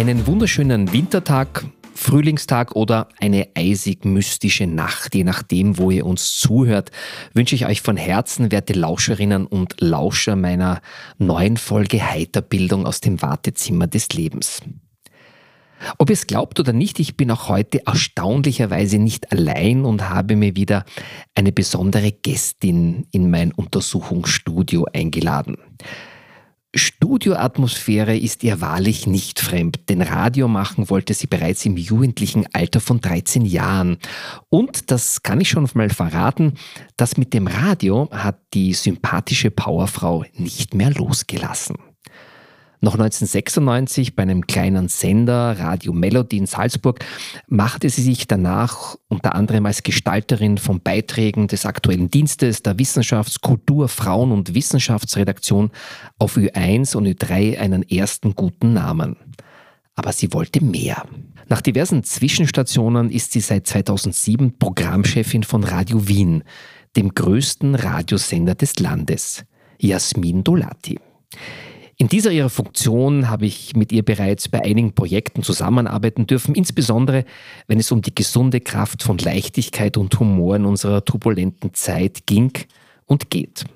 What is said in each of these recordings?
Einen wunderschönen Wintertag, Frühlingstag oder eine eisig mystische Nacht, je nachdem, wo ihr uns zuhört, wünsche ich euch von Herzen, werte Lauscherinnen und Lauscher meiner neuen Folge Heiterbildung aus dem Wartezimmer des Lebens. Ob ihr es glaubt oder nicht, ich bin auch heute erstaunlicherweise nicht allein und habe mir wieder eine besondere Gästin in mein Untersuchungsstudio eingeladen. Studioatmosphäre ist ihr wahrlich nicht fremd, denn Radio machen wollte sie bereits im jugendlichen Alter von 13 Jahren. Und, das kann ich schon mal verraten, das mit dem Radio hat die sympathische Powerfrau nicht mehr losgelassen. Noch 1996 bei einem kleinen Sender, Radio Melody in Salzburg, machte sie sich danach unter anderem als Gestalterin von Beiträgen des aktuellen Dienstes der Wissenschafts-, Kultur-, Frauen- und Wissenschaftsredaktion auf Ü1 und Ü3 einen ersten guten Namen. Aber sie wollte mehr. Nach diversen Zwischenstationen ist sie seit 2007 Programmchefin von Radio Wien, dem größten Radiosender des Landes. Jasmin Dolati. In dieser ihrer Funktion habe ich mit ihr bereits bei einigen Projekten zusammenarbeiten dürfen, insbesondere wenn es um die gesunde Kraft von Leichtigkeit und Humor in unserer turbulenten Zeit ging und geht.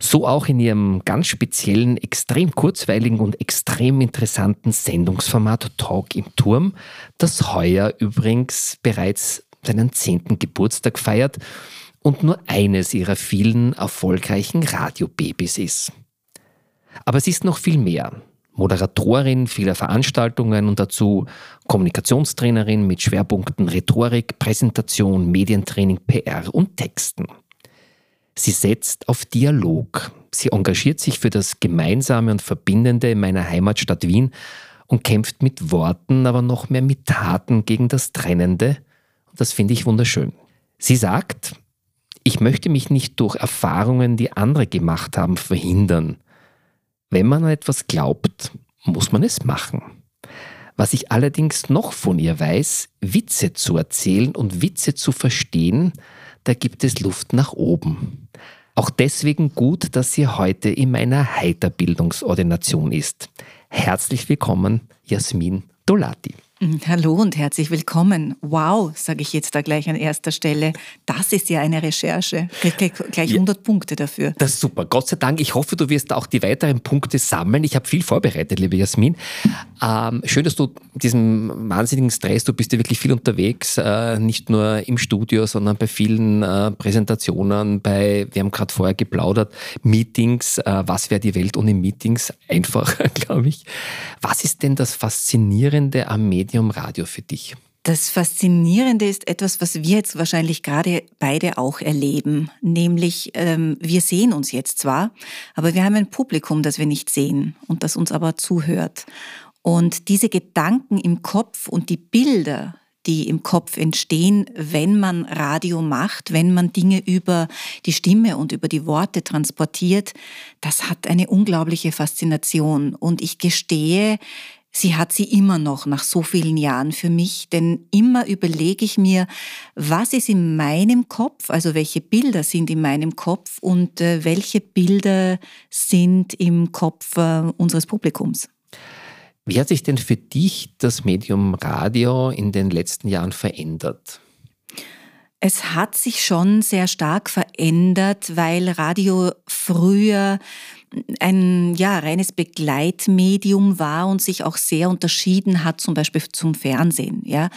So auch in ihrem ganz speziellen, extrem kurzweiligen und extrem interessanten Sendungsformat Talk im Turm, das heuer übrigens bereits seinen zehnten Geburtstag feiert und nur eines ihrer vielen erfolgreichen Radiobabys ist. Aber sie ist noch viel mehr. Moderatorin vieler Veranstaltungen und dazu Kommunikationstrainerin mit Schwerpunkten Rhetorik, Präsentation, Medientraining, PR und Texten. Sie setzt auf Dialog. Sie engagiert sich für das Gemeinsame und Verbindende in meiner Heimatstadt Wien und kämpft mit Worten, aber noch mehr mit Taten gegen das Trennende. Und das finde ich wunderschön. Sie sagt, ich möchte mich nicht durch Erfahrungen, die andere gemacht haben, verhindern. Wenn man an etwas glaubt, muss man es machen. Was ich allerdings noch von ihr weiß, Witze zu erzählen und Witze zu verstehen, da gibt es Luft nach oben. Auch deswegen gut, dass sie heute in meiner Heiterbildungsordination ist. Herzlich willkommen, Jasmin Dolati. Mhm, hallo und herzlich willkommen. Wow, sage ich jetzt da gleich an erster Stelle. Das ist ja eine Recherche. Gleich, gleich 100 ja, Punkte dafür. Das ist super. Gott sei Dank. Ich hoffe, du wirst auch die weiteren Punkte sammeln. Ich habe viel vorbereitet, liebe Jasmin. Ähm, schön, dass du diesem wahnsinnigen Stress, du bist ja wirklich viel unterwegs, äh, nicht nur im Studio, sondern bei vielen äh, Präsentationen, bei, wir haben gerade vorher geplaudert, Meetings. Äh, was wäre die Welt ohne Meetings? Einfacher, glaube ich. Was ist denn das Faszinierende am Medium? Medium Radio für dich? Das Faszinierende ist etwas, was wir jetzt wahrscheinlich gerade beide auch erleben, nämlich ähm, wir sehen uns jetzt zwar, aber wir haben ein Publikum, das wir nicht sehen und das uns aber zuhört. Und diese Gedanken im Kopf und die Bilder, die im Kopf entstehen, wenn man Radio macht, wenn man Dinge über die Stimme und über die Worte transportiert, das hat eine unglaubliche Faszination. Und ich gestehe, Sie hat sie immer noch nach so vielen Jahren für mich, denn immer überlege ich mir, was ist in meinem Kopf, also welche Bilder sind in meinem Kopf und äh, welche Bilder sind im Kopf äh, unseres Publikums. Wie hat sich denn für dich das Medium Radio in den letzten Jahren verändert? Es hat sich schon sehr stark verändert, weil Radio früher ein ja, reines Begleitmedium war und sich auch sehr unterschieden hat, zum Beispiel zum Fernsehen. Ja.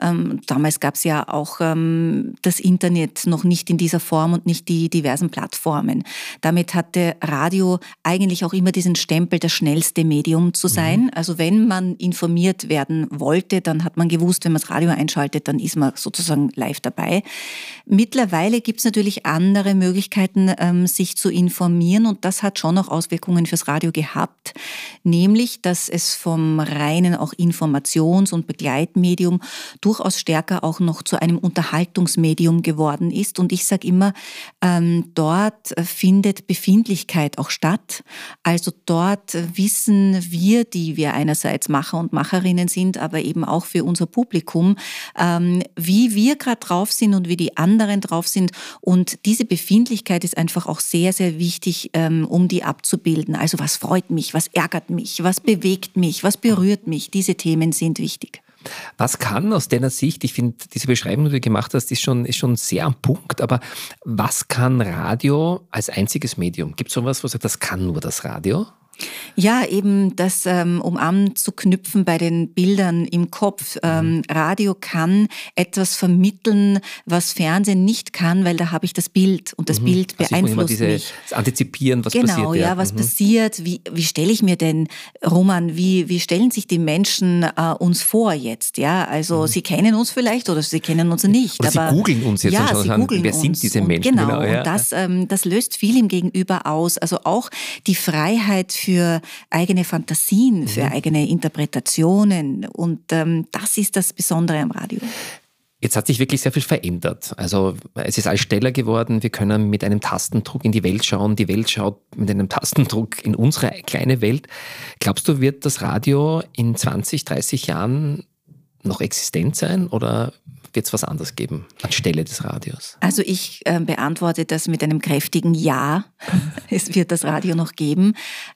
Ähm, damals gab es ja auch ähm, das Internet noch nicht in dieser Form und nicht die diversen Plattformen. Damit hatte Radio eigentlich auch immer diesen Stempel, das schnellste Medium zu mhm. sein. Mhm. Also wenn man informiert werden wollte, dann hat man gewusst, wenn man das Radio einschaltet, dann ist man sozusagen live dabei. Mittlerweile gibt es natürlich andere Möglichkeiten, ähm, sich zu informieren und das hat schon noch Auswirkungen fürs Radio gehabt, nämlich, dass es vom reinen auch Informations- und Begleitmedium durchaus stärker auch noch zu einem Unterhaltungsmedium geworden ist. Und ich sage immer, ähm, dort findet Befindlichkeit auch statt. Also dort wissen wir, die wir einerseits Macher und Macherinnen sind, aber eben auch für unser Publikum, ähm, wie wir gerade drauf sind und wie die anderen drauf sind. Und diese Befindlichkeit ist einfach auch sehr, sehr wichtig, ähm, um die abzubilden. Also was freut mich, was ärgert mich, was bewegt mich, was berührt mich. Diese Themen sind wichtig. Was kann aus deiner Sicht, ich finde, diese Beschreibung, die du gemacht hast, ist schon, ist schon sehr am Punkt, aber was kann Radio als einziges Medium? Gibt es sowas, wo du sagst, das kann nur das Radio? Ja, eben das, ähm, um anzuknüpfen bei den Bildern im Kopf. Ähm, mhm. Radio kann etwas vermitteln, was Fernsehen nicht kann, weil da habe ich das Bild und das mhm. Bild also beeinflusst diese, mich. Das Antizipieren, was genau, passiert. Genau, ja, was mhm. passiert. Wie, wie stelle ich mir denn, Roman, wie, wie stellen sich die Menschen äh, uns vor jetzt? Ja, also mhm. sie kennen uns vielleicht oder sie kennen uns nicht. Oder aber, sie googeln uns jetzt ja, und schauen, wer sind diese Menschen? Und genau, genau ja. und das, ähm, das löst viel im Gegenüber aus. Also auch die Freiheit für eigene Fantasien, für mhm. eigene Interpretationen. Und ähm, das ist das Besondere am Radio. Jetzt hat sich wirklich sehr viel verändert. Also es ist alles schneller geworden. Wir können mit einem Tastendruck in die Welt schauen. Die Welt schaut mit einem Tastendruck in unsere kleine Welt. Glaubst du, wird das Radio in 20, 30 Jahren noch existent sein oder wird es was anderes geben anstelle des Radios? Also ich äh, beantworte das mit einem kräftigen Ja. es wird das Radio noch geben.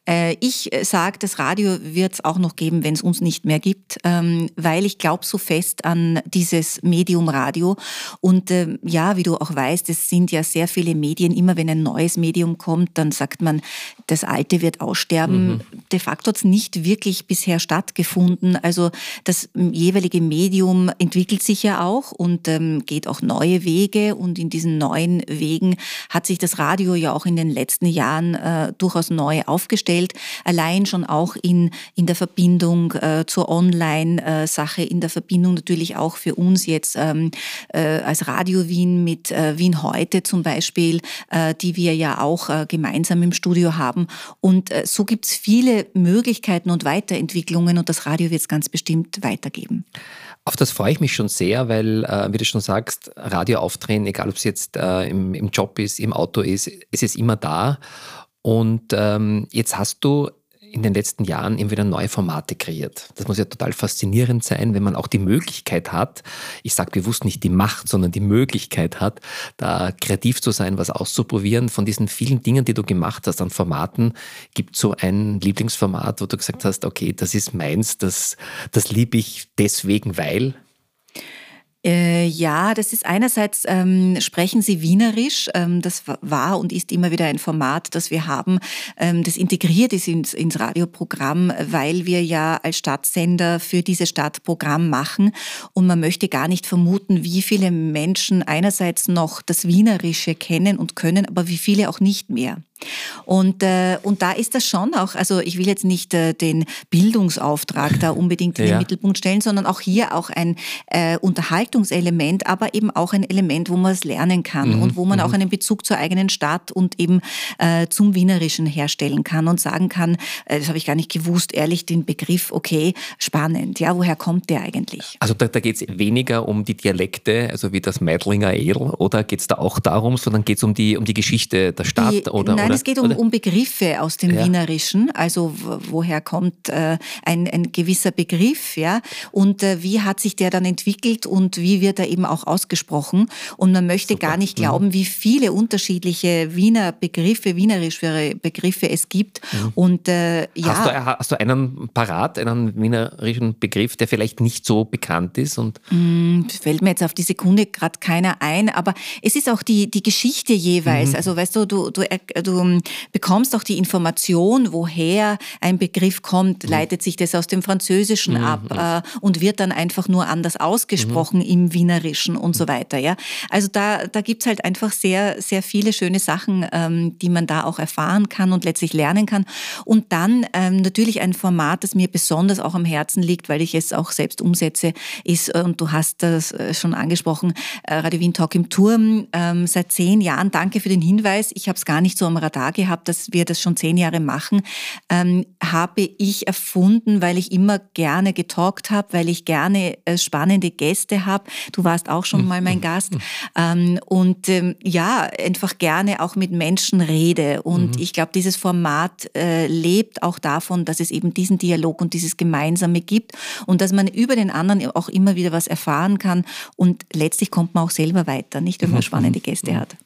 Äh, ich äh, sage, das Radio wird es auch noch geben, wenn es uns nicht mehr gibt, ähm, weil ich glaube so fest an dieses Medium Radio. Und äh, ja, wie du auch weißt, es sind ja sehr viele Medien. Immer wenn ein neues Medium kommt, dann sagt man, das alte wird aussterben. Mhm. De facto hat es nicht wirklich bisher stattgefunden. Also das jeweilige Medium entwickelt sich ja auch auch und ähm, geht auch neue Wege. Und in diesen neuen Wegen hat sich das Radio ja auch in den letzten Jahren äh, durchaus neu aufgestellt. Allein schon auch in, in der Verbindung äh, zur Online-Sache, in der Verbindung natürlich auch für uns jetzt ähm, äh, als Radio Wien mit äh, Wien heute zum Beispiel, äh, die wir ja auch äh, gemeinsam im Studio haben. Und so gibt es viele Möglichkeiten und Weiterentwicklungen und das Radio wird es ganz bestimmt weitergeben. Auf das freue ich mich schon sehr, weil, äh, wie du schon sagst, Radio aufdrehen, egal ob es jetzt äh, im, im Job ist, im Auto ist, es ist immer da. Und ähm, jetzt hast du in den letzten Jahren immer wieder neue Formate kreiert. Das muss ja total faszinierend sein, wenn man auch die Möglichkeit hat, ich sage bewusst nicht die Macht, sondern die Möglichkeit hat, da kreativ zu sein, was auszuprobieren. Von diesen vielen Dingen, die du gemacht hast an Formaten, gibt so ein Lieblingsformat, wo du gesagt hast, okay, das ist meins, das, das liebe ich deswegen, weil. Äh, ja, das ist einerseits, ähm, sprechen Sie Wienerisch. Ähm, das war und ist immer wieder ein Format, das wir haben, ähm, das integriert ist ins, ins Radioprogramm, weil wir ja als Stadtsender für diese Stadt Programm machen. Und man möchte gar nicht vermuten, wie viele Menschen einerseits noch das Wienerische kennen und können, aber wie viele auch nicht mehr. Und, äh, und da ist das schon auch, also ich will jetzt nicht äh, den Bildungsauftrag da unbedingt in ja. den Mittelpunkt stellen, sondern auch hier auch ein äh, Unterhaltungselement, aber eben auch ein Element, wo man es lernen kann mhm. und wo man mhm. auch einen Bezug zur eigenen Stadt und eben äh, zum Wienerischen herstellen kann und sagen kann, äh, das habe ich gar nicht gewusst, ehrlich den Begriff, okay, spannend, ja, woher kommt der eigentlich? Also da, da geht es weniger um die Dialekte, also wie das Meidlinger Edel, oder geht es da auch darum, sondern geht es um die, um die Geschichte der Stadt? Die, oder, Nein, oder? es geht um, um Begriffe aus dem ja. Wienerischen, also woher kommt äh, ein, ein gewisser Begriff, ja, und äh, wie hat sich der dann entwickelt und wie wird er eben auch ausgesprochen. Und man möchte Super. gar nicht mhm. glauben, wie viele unterschiedliche Wiener Begriffe, wienerische Begriffe es gibt. Mhm. Und äh, ja. Hast du, hast du einen parat, einen wienerischen Begriff, der vielleicht nicht so bekannt ist? Und mm, fällt mir jetzt auf die Sekunde gerade keiner ein, aber es ist auch die, die Geschichte jeweils. Mhm. Also weißt du, du, du, du du bekommst auch die Information, woher ein Begriff kommt, mhm. leitet sich das aus dem Französischen mhm. ab äh, und wird dann einfach nur anders ausgesprochen mhm. im Wienerischen und so weiter. Ja? Also da, da gibt es halt einfach sehr, sehr viele schöne Sachen, ähm, die man da auch erfahren kann und letztlich lernen kann. Und dann ähm, natürlich ein Format, das mir besonders auch am Herzen liegt, weil ich es auch selbst umsetze, ist, äh, und du hast das äh, schon angesprochen, äh, Radio Wien Talk im Turm ähm, seit zehn Jahren. Danke für den Hinweis. Ich habe es gar nicht so am Radar gehabt, dass wir das schon zehn Jahre machen, ähm, habe ich erfunden, weil ich immer gerne getalkt habe, weil ich gerne äh, spannende Gäste habe. Du warst auch schon mal mein Gast. Ähm, und ähm, ja, einfach gerne auch mit Menschen rede. Und mhm. ich glaube, dieses Format äh, lebt auch davon, dass es eben diesen Dialog und dieses Gemeinsame gibt und dass man über den anderen auch immer wieder was erfahren kann. Und letztlich kommt man auch selber weiter, nicht wenn man spannende Gäste hat.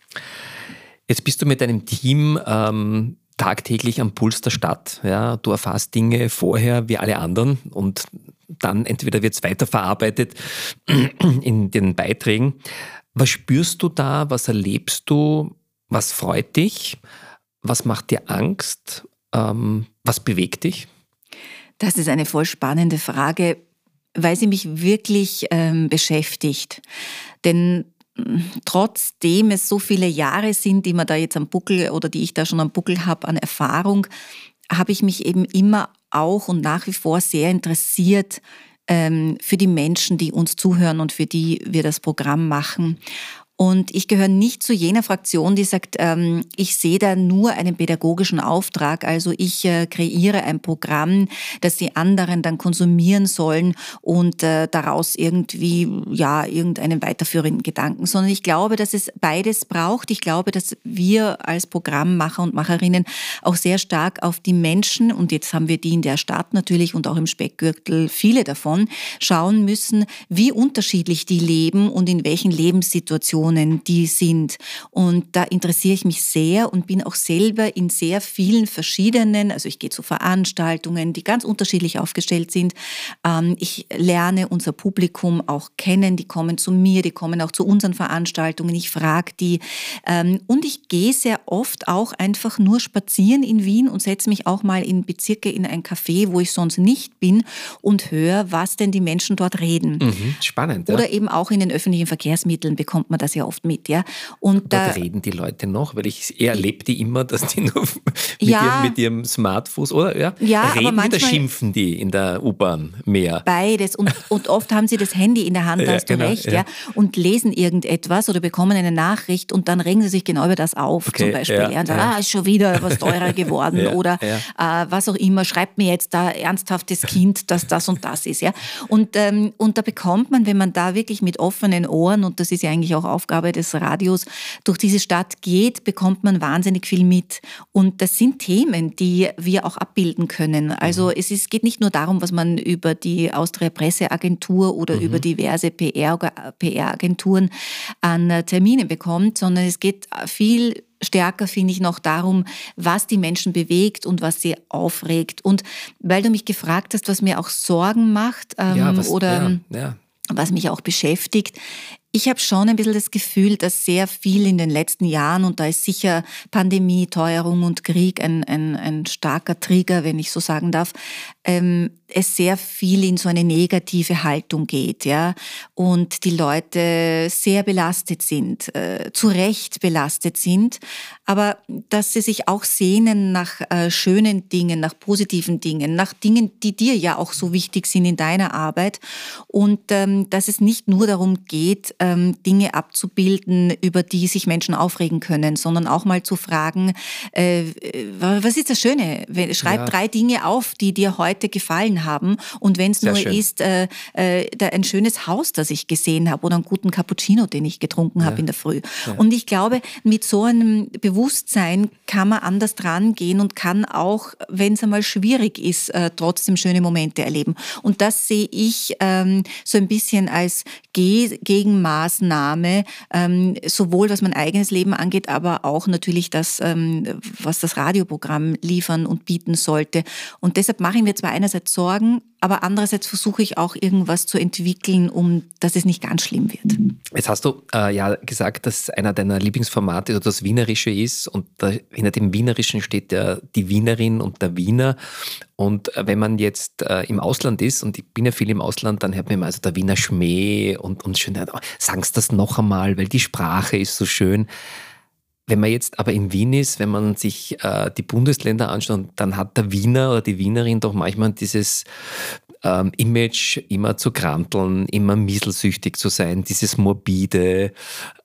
Jetzt bist du mit deinem Team ähm, tagtäglich am Puls der Stadt. Ja? Du erfährst Dinge vorher wie alle anderen und dann entweder wird es weiterverarbeitet in den Beiträgen. Was spürst du da? Was erlebst du? Was freut dich? Was macht dir Angst? Ähm, was bewegt dich? Das ist eine voll spannende Frage, weil sie mich wirklich ähm, beschäftigt. Denn trotzdem es so viele Jahre sind, die man da jetzt am Buckel oder die ich da schon am Buckel habe an Erfahrung, habe ich mich eben immer auch und nach wie vor sehr interessiert ähm, für die Menschen, die uns zuhören und für die wir das Programm machen. Und ich gehöre nicht zu jener Fraktion, die sagt, ähm, ich sehe da nur einen pädagogischen Auftrag. Also ich äh, kreiere ein Programm, das die anderen dann konsumieren sollen und äh, daraus irgendwie, ja, irgendeinen weiterführenden Gedanken. Sondern ich glaube, dass es beides braucht. Ich glaube, dass wir als Programmmacher und Macherinnen auch sehr stark auf die Menschen, und jetzt haben wir die in der Stadt natürlich und auch im Speckgürtel viele davon, schauen müssen, wie unterschiedlich die leben und in welchen Lebenssituationen Personen die sind. Und da interessiere ich mich sehr und bin auch selber in sehr vielen verschiedenen, also ich gehe zu Veranstaltungen, die ganz unterschiedlich aufgestellt sind. Ähm, ich lerne unser Publikum auch kennen, die kommen zu mir, die kommen auch zu unseren Veranstaltungen, ich frage die. Ähm, und ich gehe sehr oft auch einfach nur spazieren in Wien und setze mich auch mal in Bezirke in ein Café, wo ich sonst nicht bin und höre, was denn die Menschen dort reden. Mhm, spannend. Oder ja. eben auch in den öffentlichen Verkehrsmitteln bekommt man das ja ja oft mit, ja. Und da reden die Leute noch, weil ich erlebe die immer, dass die nur mit, ja, ihrem, mit ihrem Smartphone oder ja, ja reden aber manchmal, oder schimpfen die in der U-Bahn mehr? Beides und, und oft haben sie das Handy in der Hand, da ja, hast du genau, recht, ja. ja. und lesen irgendetwas oder bekommen eine Nachricht und dann regen sie sich genau über das auf, okay, zum Beispiel. Ja, und sagen, ah, ist schon wieder was teurer geworden oder äh, was auch immer, schreibt mir jetzt da ernsthaftes Kind, dass das und das ist, ja. Und, ähm, und da bekommt man, wenn man da wirklich mit offenen Ohren, und das ist ja eigentlich auch Aufgabe Aufgabe des Radios durch diese Stadt geht, bekommt man wahnsinnig viel mit. Und das sind Themen, die wir auch abbilden können. Also mhm. es ist, geht nicht nur darum, was man über die Austria Presseagentur oder mhm. über diverse PR-Agenturen an Terminen bekommt, sondern es geht viel stärker, finde ich, noch darum, was die Menschen bewegt und was sie aufregt. Und weil du mich gefragt hast, was mir auch Sorgen macht ähm, ja, was, oder ja, ja. was mich auch beschäftigt, ich habe schon ein bisschen das Gefühl, dass sehr viel in den letzten Jahren, und da ist sicher Pandemie, Teuerung und Krieg ein, ein, ein starker Trigger, wenn ich so sagen darf, ähm, es sehr viel in so eine negative Haltung geht, ja, und die Leute sehr belastet sind, äh, zu Recht belastet sind, aber dass sie sich auch sehnen nach äh, schönen Dingen, nach positiven Dingen, nach Dingen, die dir ja auch so wichtig sind in deiner Arbeit. Und ähm, dass es nicht nur darum geht, ähm, Dinge abzubilden, über die sich Menschen aufregen können, sondern auch mal zu fragen, äh, was ist das Schöne? Schreib ja. drei Dinge auf, die dir heute gefallen haben. Und wenn es nur schön. ist, äh, äh, ein schönes Haus, das ich gesehen habe oder einen guten Cappuccino, den ich getrunken habe ja. in der Früh. Ja. Und ich glaube, mit so einem Bewusstsein kann man anders dran gehen und kann auch, wenn es einmal schwierig ist, äh, trotzdem schöne Momente erleben. Und das sehe ich ähm, so ein bisschen als Ge Gegenmaßnahme, ähm, sowohl was mein eigenes Leben angeht, aber auch natürlich das, ähm, was das Radioprogramm liefern und bieten sollte. Und deshalb mache ich mir zwar einerseits Sorgen, aber andererseits versuche ich auch irgendwas zu entwickeln, um dass es nicht ganz schlimm wird. Jetzt hast du äh, ja gesagt, dass einer deiner Lieblingsformate das Wienerische ist und hinter dem Wienerischen steht ja die Wienerin und der Wiener. Und äh, wenn man jetzt äh, im Ausland ist, und ich bin ja viel im Ausland, dann hört man immer also der Wiener Schmäh und, und schön, sagen Sie das noch einmal, weil die Sprache ist so schön. Wenn man jetzt aber in Wien ist, wenn man sich äh, die Bundesländer anschaut, dann hat der Wiener oder die Wienerin doch manchmal dieses ähm, Image immer zu kranteln, immer mieselsüchtig zu sein, dieses morbide.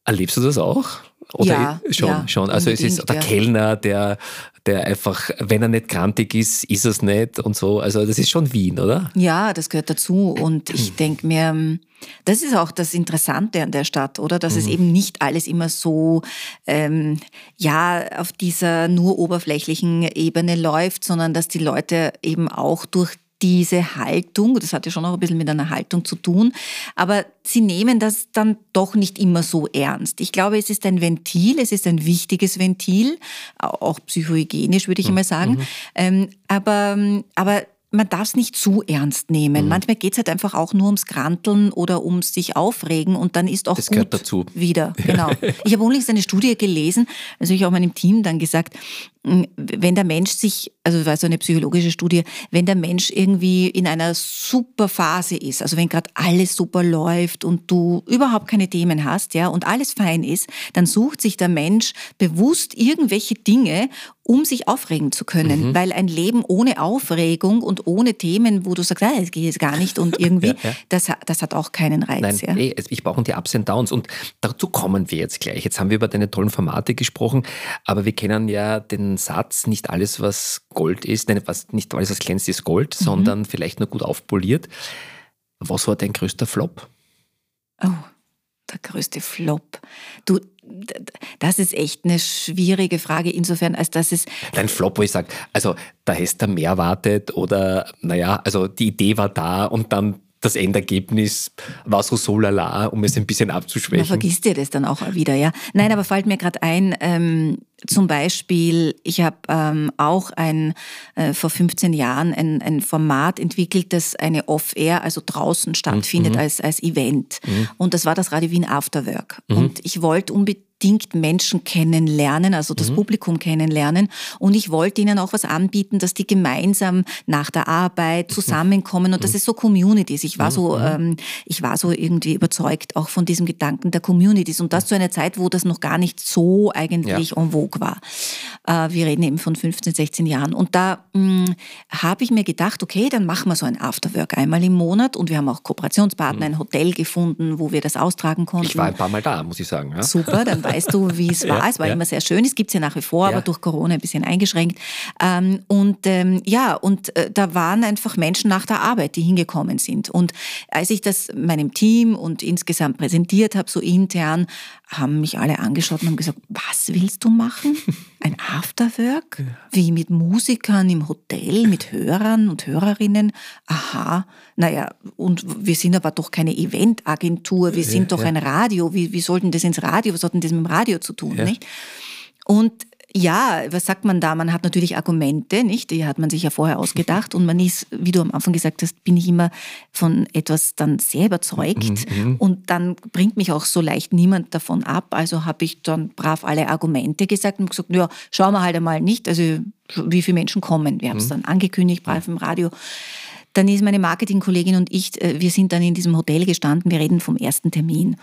Erlebst du das auch? Oder ja, schon, ja, schon. Also es ist der ja. Kellner, der, der einfach, wenn er nicht krantig ist, ist es nicht und so. Also das ist schon Wien, oder? Ja, das gehört dazu. Und ich hm. denke mir, das ist auch das Interessante an der Stadt, oder? Dass mhm. es eben nicht alles immer so, ähm, ja, auf dieser nur oberflächlichen Ebene läuft, sondern dass die Leute eben auch durch diese Haltung, das hat ja schon auch ein bisschen mit einer Haltung zu tun, aber sie nehmen das dann doch nicht immer so ernst. Ich glaube, es ist ein Ventil, es ist ein wichtiges Ventil, auch psychohygienisch würde ich mhm. immer sagen, ähm, aber, aber man darf es nicht zu ernst nehmen. Mhm. Manchmal geht es halt einfach auch nur ums Granteln oder ums sich aufregen und dann ist auch das gut dazu. wieder. Genau. Ich habe unlängst eine Studie gelesen, also ich auch meinem Team dann gesagt, wenn der Mensch sich, also war so eine psychologische Studie, wenn der Mensch irgendwie in einer super Phase ist, also wenn gerade alles super läuft und du überhaupt keine Themen hast, ja, und alles fein ist, dann sucht sich der Mensch bewusst irgendwelche Dinge, um sich aufregen zu können, mhm. weil ein Leben ohne Aufregung und ohne Themen, wo du sagst, ah, es geht jetzt gar nicht und irgendwie, ja, ja. Das, das hat auch keinen Reiz. Nein, ja. ey, ich brauche die Ups und Downs und dazu kommen wir jetzt gleich. Jetzt haben wir über deine tollen Formate gesprochen, aber wir kennen ja den Satz, nicht alles, was Gold ist, nein, was, nicht alles, was glänzt, ist Gold, mhm. sondern vielleicht nur gut aufpoliert. Was war dein größter Flop? Oh, der größte Flop. Du, das ist echt eine schwierige Frage, insofern, als dass es. Dein Flop, wo ich sage, also da hast du mehr erwartet oder, naja, also die Idee war da und dann das Endergebnis war so so lala, um es ein bisschen abzuschwächen. Man vergisst dir das dann auch wieder, ja. Nein, aber fällt mir gerade ein, ähm, zum Beispiel, ich habe ähm, auch ein, äh, vor 15 Jahren ein, ein Format entwickelt, das eine Off-Air, also draußen stattfindet mhm. als, als Event. Mhm. Und das war das Radio Wien Afterwork. Mhm. Und ich wollte unbedingt unbedingt Menschen kennenlernen, also das mhm. Publikum kennenlernen. Und ich wollte ihnen auch was anbieten, dass die gemeinsam nach der Arbeit mhm. zusammenkommen und mhm. dass es so Communities. Ich war so, mhm. ähm, ich war so irgendwie überzeugt auch von diesem Gedanken der Communities und das zu einer Zeit, wo das noch gar nicht so eigentlich ja. en vogue war. Äh, wir reden eben von 15, 16 Jahren. Und da mm, habe ich mir gedacht, okay, dann machen wir so ein Afterwork einmal im Monat und wir haben auch Kooperationspartner, mhm. ein Hotel gefunden, wo wir das austragen konnten. Ich war ein paar Mal da, muss ich sagen. Ja? Super, dann weißt du, wie es war. Ja, es war ja. immer sehr schön. Es gibt es ja nach wie vor, ja. aber durch Corona ein bisschen eingeschränkt. Ähm, und ähm, ja, und äh, da waren einfach Menschen nach der Arbeit, die hingekommen sind. Und als ich das meinem Team und insgesamt präsentiert habe, so intern, haben mich alle angeschaut und haben gesagt, was willst du machen? Ein Afterwork? Wie mit Musikern im Hotel, mit Hörern und Hörerinnen? Aha, naja, und wir sind aber doch keine Eventagentur, wir sind doch ein Radio. Wie, wie sollten das ins Radio? Was denn das mit dem Radio zu tun? Ja. Nicht? Und ja, was sagt man da? Man hat natürlich Argumente, nicht? Die hat man sich ja vorher ausgedacht und man ist, wie du am Anfang gesagt hast, bin ich immer von etwas dann sehr überzeugt mhm, mhm. und dann bringt mich auch so leicht niemand davon ab. Also habe ich dann brav alle Argumente gesagt und gesagt, ja, schauen wir halt einmal nicht, also wie viele Menschen kommen. Wir haben es mhm. dann angekündigt, brav im Radio. Dann ist meine Marketingkollegin und ich, äh, wir sind dann in diesem Hotel gestanden, wir reden vom ersten Termin.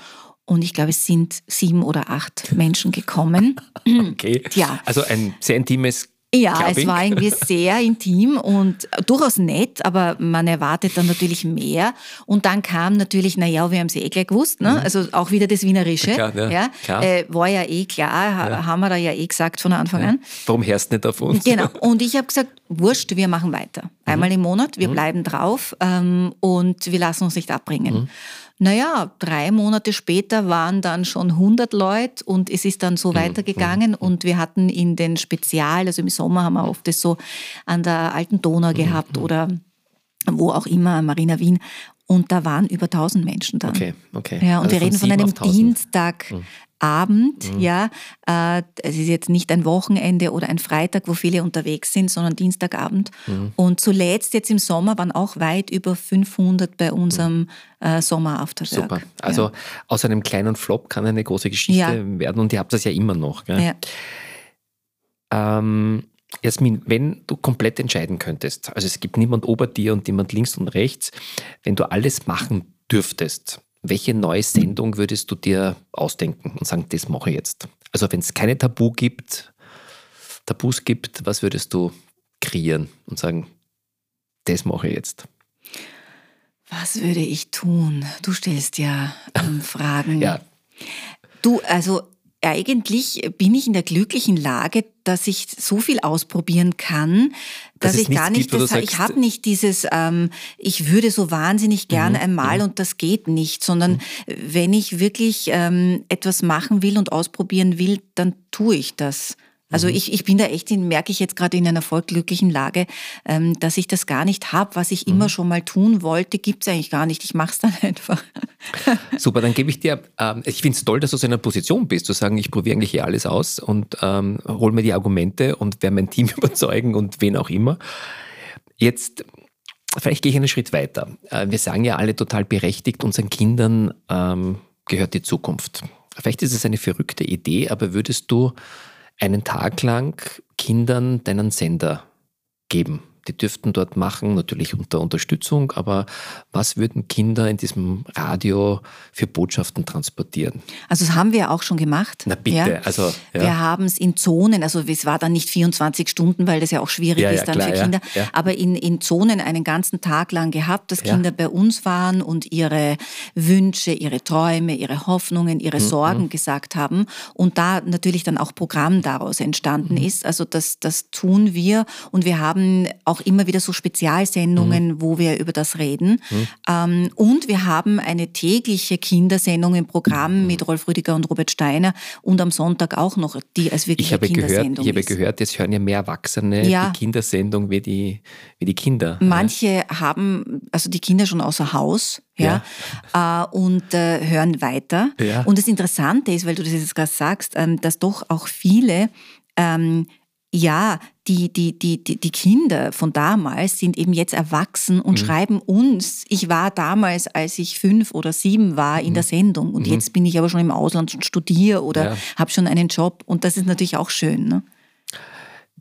Und ich glaube, es sind sieben oder acht Menschen gekommen. Okay. Ja. Also ein sehr intimes ja, Clubbing. es war irgendwie sehr intim und durchaus nett, aber man erwartet dann natürlich mehr. Und dann kam natürlich, naja, wir haben es eh gleich gewusst, ne? Mhm. also auch wieder das Wienerische. Klar, ja, ja. Klar. Äh, war ja eh klar, ja. haben wir da ja eh gesagt von Anfang ja. an. Warum hörst du nicht auf uns? Genau, und ich habe gesagt, wurscht, wir machen weiter. Einmal mhm. im Monat, wir mhm. bleiben drauf ähm, und wir lassen uns nicht abbringen. Naja, drei Monate später waren dann schon 100 Leute und es ist dann so mhm. weitergegangen mhm. und wir hatten in den Spezial, also im Sommer haben wir oft das so an der alten Donau mhm. gehabt mhm. oder wo auch immer, Marina Wien. Und da waren über 1000 Menschen da. Okay, okay. Ja, und also wir reden von einem Dienstag, mhm. Abend, mhm. ja. Äh, es ist jetzt nicht ein Wochenende oder ein Freitag, wo viele unterwegs sind, sondern Dienstagabend. Mhm. Und zuletzt jetzt im Sommer waren auch weit über 500 bei unserem mhm. äh, Sommer Afterwork. Super. Also ja. aus einem kleinen Flop kann eine große Geschichte ja. werden und ihr habt das ja immer noch. Gell? Ja. Ähm, Jasmin, wenn du komplett entscheiden könntest, also es gibt niemand ober dir und niemand links und rechts, wenn du alles machen dürftest, welche neue Sendung würdest du dir ausdenken und sagen, das mache ich jetzt? Also wenn es keine Tabu gibt, Tabus gibt, was würdest du kreieren und sagen, das mache ich jetzt? Was würde ich tun? Du stellst ja ähm, Fragen. Ja. Du, also eigentlich bin ich in der glücklichen Lage, dass ich so viel ausprobieren kann, dass, Dass ich gar nicht, gibt, das, ich habe nicht dieses, ähm, ich würde so wahnsinnig gern Mhm, einmal und das geht nicht, sondern wenn ich wirklich ähm, etwas machen will und ausprobieren will, dann tue ich das. Also Mhm. ich, ich bin da echt, in, merke ich jetzt gerade in einer voll glücklichen Lage, ähm, dass ich das gar nicht habe. Was ich Mhm. immer schon mal tun wollte, gibt's eigentlich gar nicht. Ich mache es dann einfach. Super, dann gebe ich dir, ähm, ich finde es toll, dass du so in einer Position bist, zu sagen, ich probiere eigentlich hier alles aus und ähm, hol mir die Argumente und werde mein Team überzeugen und wen auch immer. Jetzt, vielleicht gehe ich einen Schritt weiter. Äh, wir sagen ja alle total berechtigt, unseren Kindern ähm, gehört die Zukunft. Vielleicht ist es eine verrückte Idee, aber würdest du einen Tag lang Kindern deinen Sender geben? Die dürften dort machen, natürlich unter Unterstützung, aber was würden Kinder in diesem Radio für Botschaften transportieren? Also das haben wir auch schon gemacht. Na bitte, Ja. also ja. Wir haben es in Zonen, also es war dann nicht 24 Stunden, weil das ja auch schwierig Ja, ist dann klar, für Kinder, aber in, in Zonen einen ganzen Tag lang gehabt, dass. Kinder bei uns waren und ihre Wünsche, ihre Träume, ihre Hoffnungen, ihre Mhm, Sorgen gesagt haben und da natürlich dann auch Programm daraus entstanden Mhm. ist. Also das, das tun wir und wir haben auch immer wieder so Spezialsendungen, Mhm. wo wir über das reden. Ähm, und wir haben eine tägliche Kindersendung im Mhm. Programm mit Rolf Rüdiger und Robert Steiner und am Sonntag auch noch, die als wirklich Ich habe gehört, Kindersendung ich habe ist. gehört, jetzt hören ja mehr Erwachsene Ja. die Kindersendung wie die, wie die Kinder. Manche haben also die Kinder schon außer Haus. Ja, Äh, und äh, hören weiter. Ja. Und das Interessante ist, weil du das jetzt gerade sagst, ähm, dass doch auch viele, ähm, ja, die, die, die, die, Kinder von damals sind eben jetzt erwachsen und Mhm. schreiben uns, ich war damals, als ich fünf oder sieben war, in der Sendung und jetzt bin ich aber schon im Ausland und studiere oder Mhm. Ja. habe schon einen Job und das ist natürlich auch schön. Ne?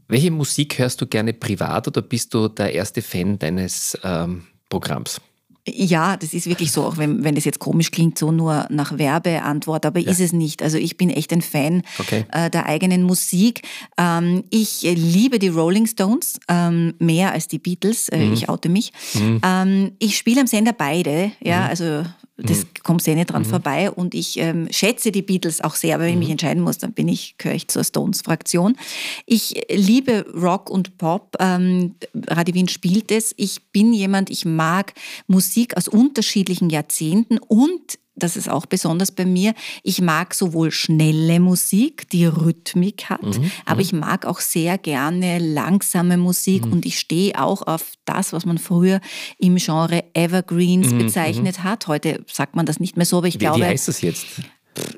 Welche Musik hörst du gerne privat oder bist du der erste Fan deines ähm, Programms? Ja, das ist wirklich so, auch wenn, wenn das jetzt komisch klingt, so nur nach Werbeantwort, aber ist es nicht. Also ich bin echt ein Fan Okay. äh, der eigenen Musik. Ähm, ich liebe die Rolling Stones ähm, mehr als die Beatles. Äh, Mhm. Ich oute mich. Ähm, ich spiele am Sender beide, Mhm. ja, also das kommt sehr nicht dran vorbei und ich ähm, schätze die Beatles auch sehr, aber wenn ich mich Mhm. entscheiden muss, dann bin ich, gehöre ich zur Stones-Fraktion. Ich liebe Rock und Pop. Ähm, Radio Wien spielt es. Ich bin jemand, ich mag Musik aus unterschiedlichen Jahrzehnten und das ist auch besonders bei mir. Ich mag sowohl schnelle Musik, die Rhythmik hat, aber ich mag auch sehr gerne langsame Musik und ich stehe auch auf das, was man früher im Genre Evergreens bezeichnet hat. Heute sagt man das nicht mehr so, aber ich Wie, glaube, wie heißt das jetzt?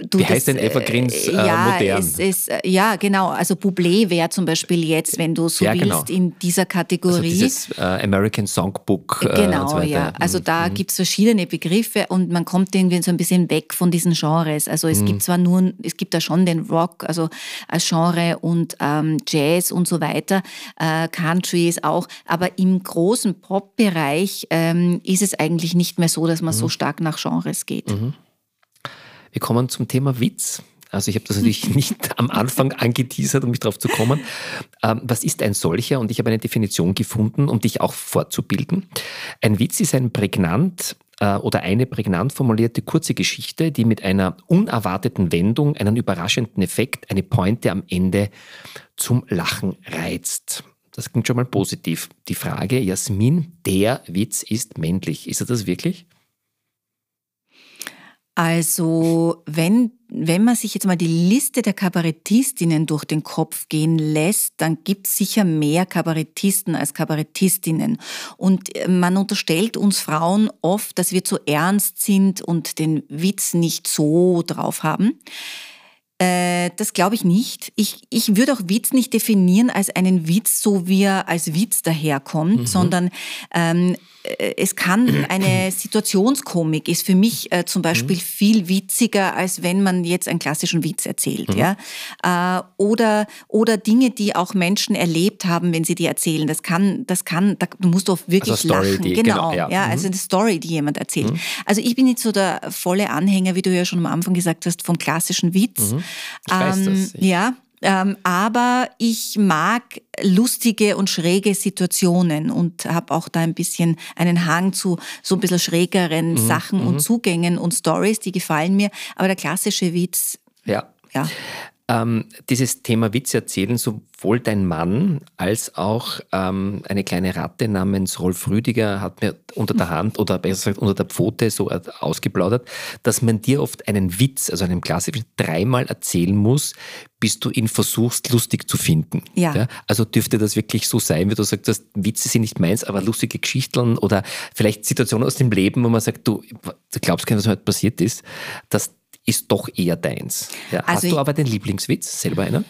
Du, Wie heißt das, denn Evergreens, äh, ja, modern? Es ist, äh, ja, genau. Also Bublé wäre zum Beispiel jetzt, wenn du so Ja, genau. willst, in dieser Also Kategorie. dieses äh, American Songbook. Äh, und Genau, so weiter. ja. Also da gibt's verschiedene Begriffe und man kommt irgendwie so ein bisschen weg von diesen Genres. Also es gibt zwar nur, es gibt da schon den Rock, also als Genre und ähm, Jazz und so weiter, äh, Country ist auch, aber im großen Pop-Bereich ähm, ist es eigentlich nicht mehr so, dass man so stark nach Genres geht. Wir kommen zum Thema Witz. Also ich habe das natürlich nicht am Anfang angeteasert, um mich darauf zu kommen. Ähm, was ist ein solcher? Und ich habe eine Definition gefunden, um dich auch fortzubilden. Ein Witz ist ein prägnant äh, oder eine prägnant formulierte kurze Geschichte, die mit einer unerwarteten Wendung, einen überraschenden Effekt, eine Pointe am Ende zum Lachen reizt. Das klingt schon mal positiv. Die Frage, Jasmin, der Witz ist männlich. Ist er das wirklich? Also, wenn, wenn man sich jetzt mal die Liste der Kabarettistinnen durch den Kopf gehen lässt, dann gibt es sicher mehr Kabarettisten als Kabarettistinnen. Und äh, man unterstellt uns Frauen oft, dass wir zu ernst sind und den Witz nicht so drauf haben. Äh, Das glaube ich nicht. Ich, ich würde auch Witz nicht definieren als einen Witz, so wie er als Witz daherkommt, sondern ähm, äh, es kann eine Situationskomik ist für mich äh, zum Beispiel viel witziger, als wenn man jetzt einen klassischen Witz erzählt, ja. Äh, oder, oder Dinge, die auch Menschen erlebt haben, wenn sie die erzählen. Das kann, das kann, da, du musst oft wirklich Also Story, lachen. die- genau, genau, ja. ja. Mhm. Also eine Story, die jemand erzählt. Also ich bin nicht so der volle Anhänger, wie du ja schon am Anfang gesagt hast, vom klassischen Witz. Mhm. Ich weiß das. Ich- ja, Ähm, aber ich mag lustige und schräge Situationen und habe auch da ein bisschen einen Hang zu so ein bisschen schrägeren mhm. Sachen und mhm. Zugängen und Stories, die gefallen mir. Aber der klassische Witz, ja. ja. Ähm, dieses Thema Witz erzählen, sowohl dein Mann als auch ähm, eine kleine Ratte namens Rolf Rüdiger hat mir unter der Hand oder besser gesagt unter der Pfote so ausgeplaudert, dass man dir oft einen Witz, also einen klassischen, dreimal erzählen muss, bis du ihn versuchst, lustig zu finden. Ja. ja. Also dürfte das wirklich so sein, wie du sagst, dass Witze sind nicht meins, aber lustige Geschichten oder vielleicht Situationen aus dem Leben, wo man sagt, du, du glaubst gar nicht, was heute passiert ist, dass ist doch eher deins. Ja, also hast du aber den Lieblingswitz, selber einer?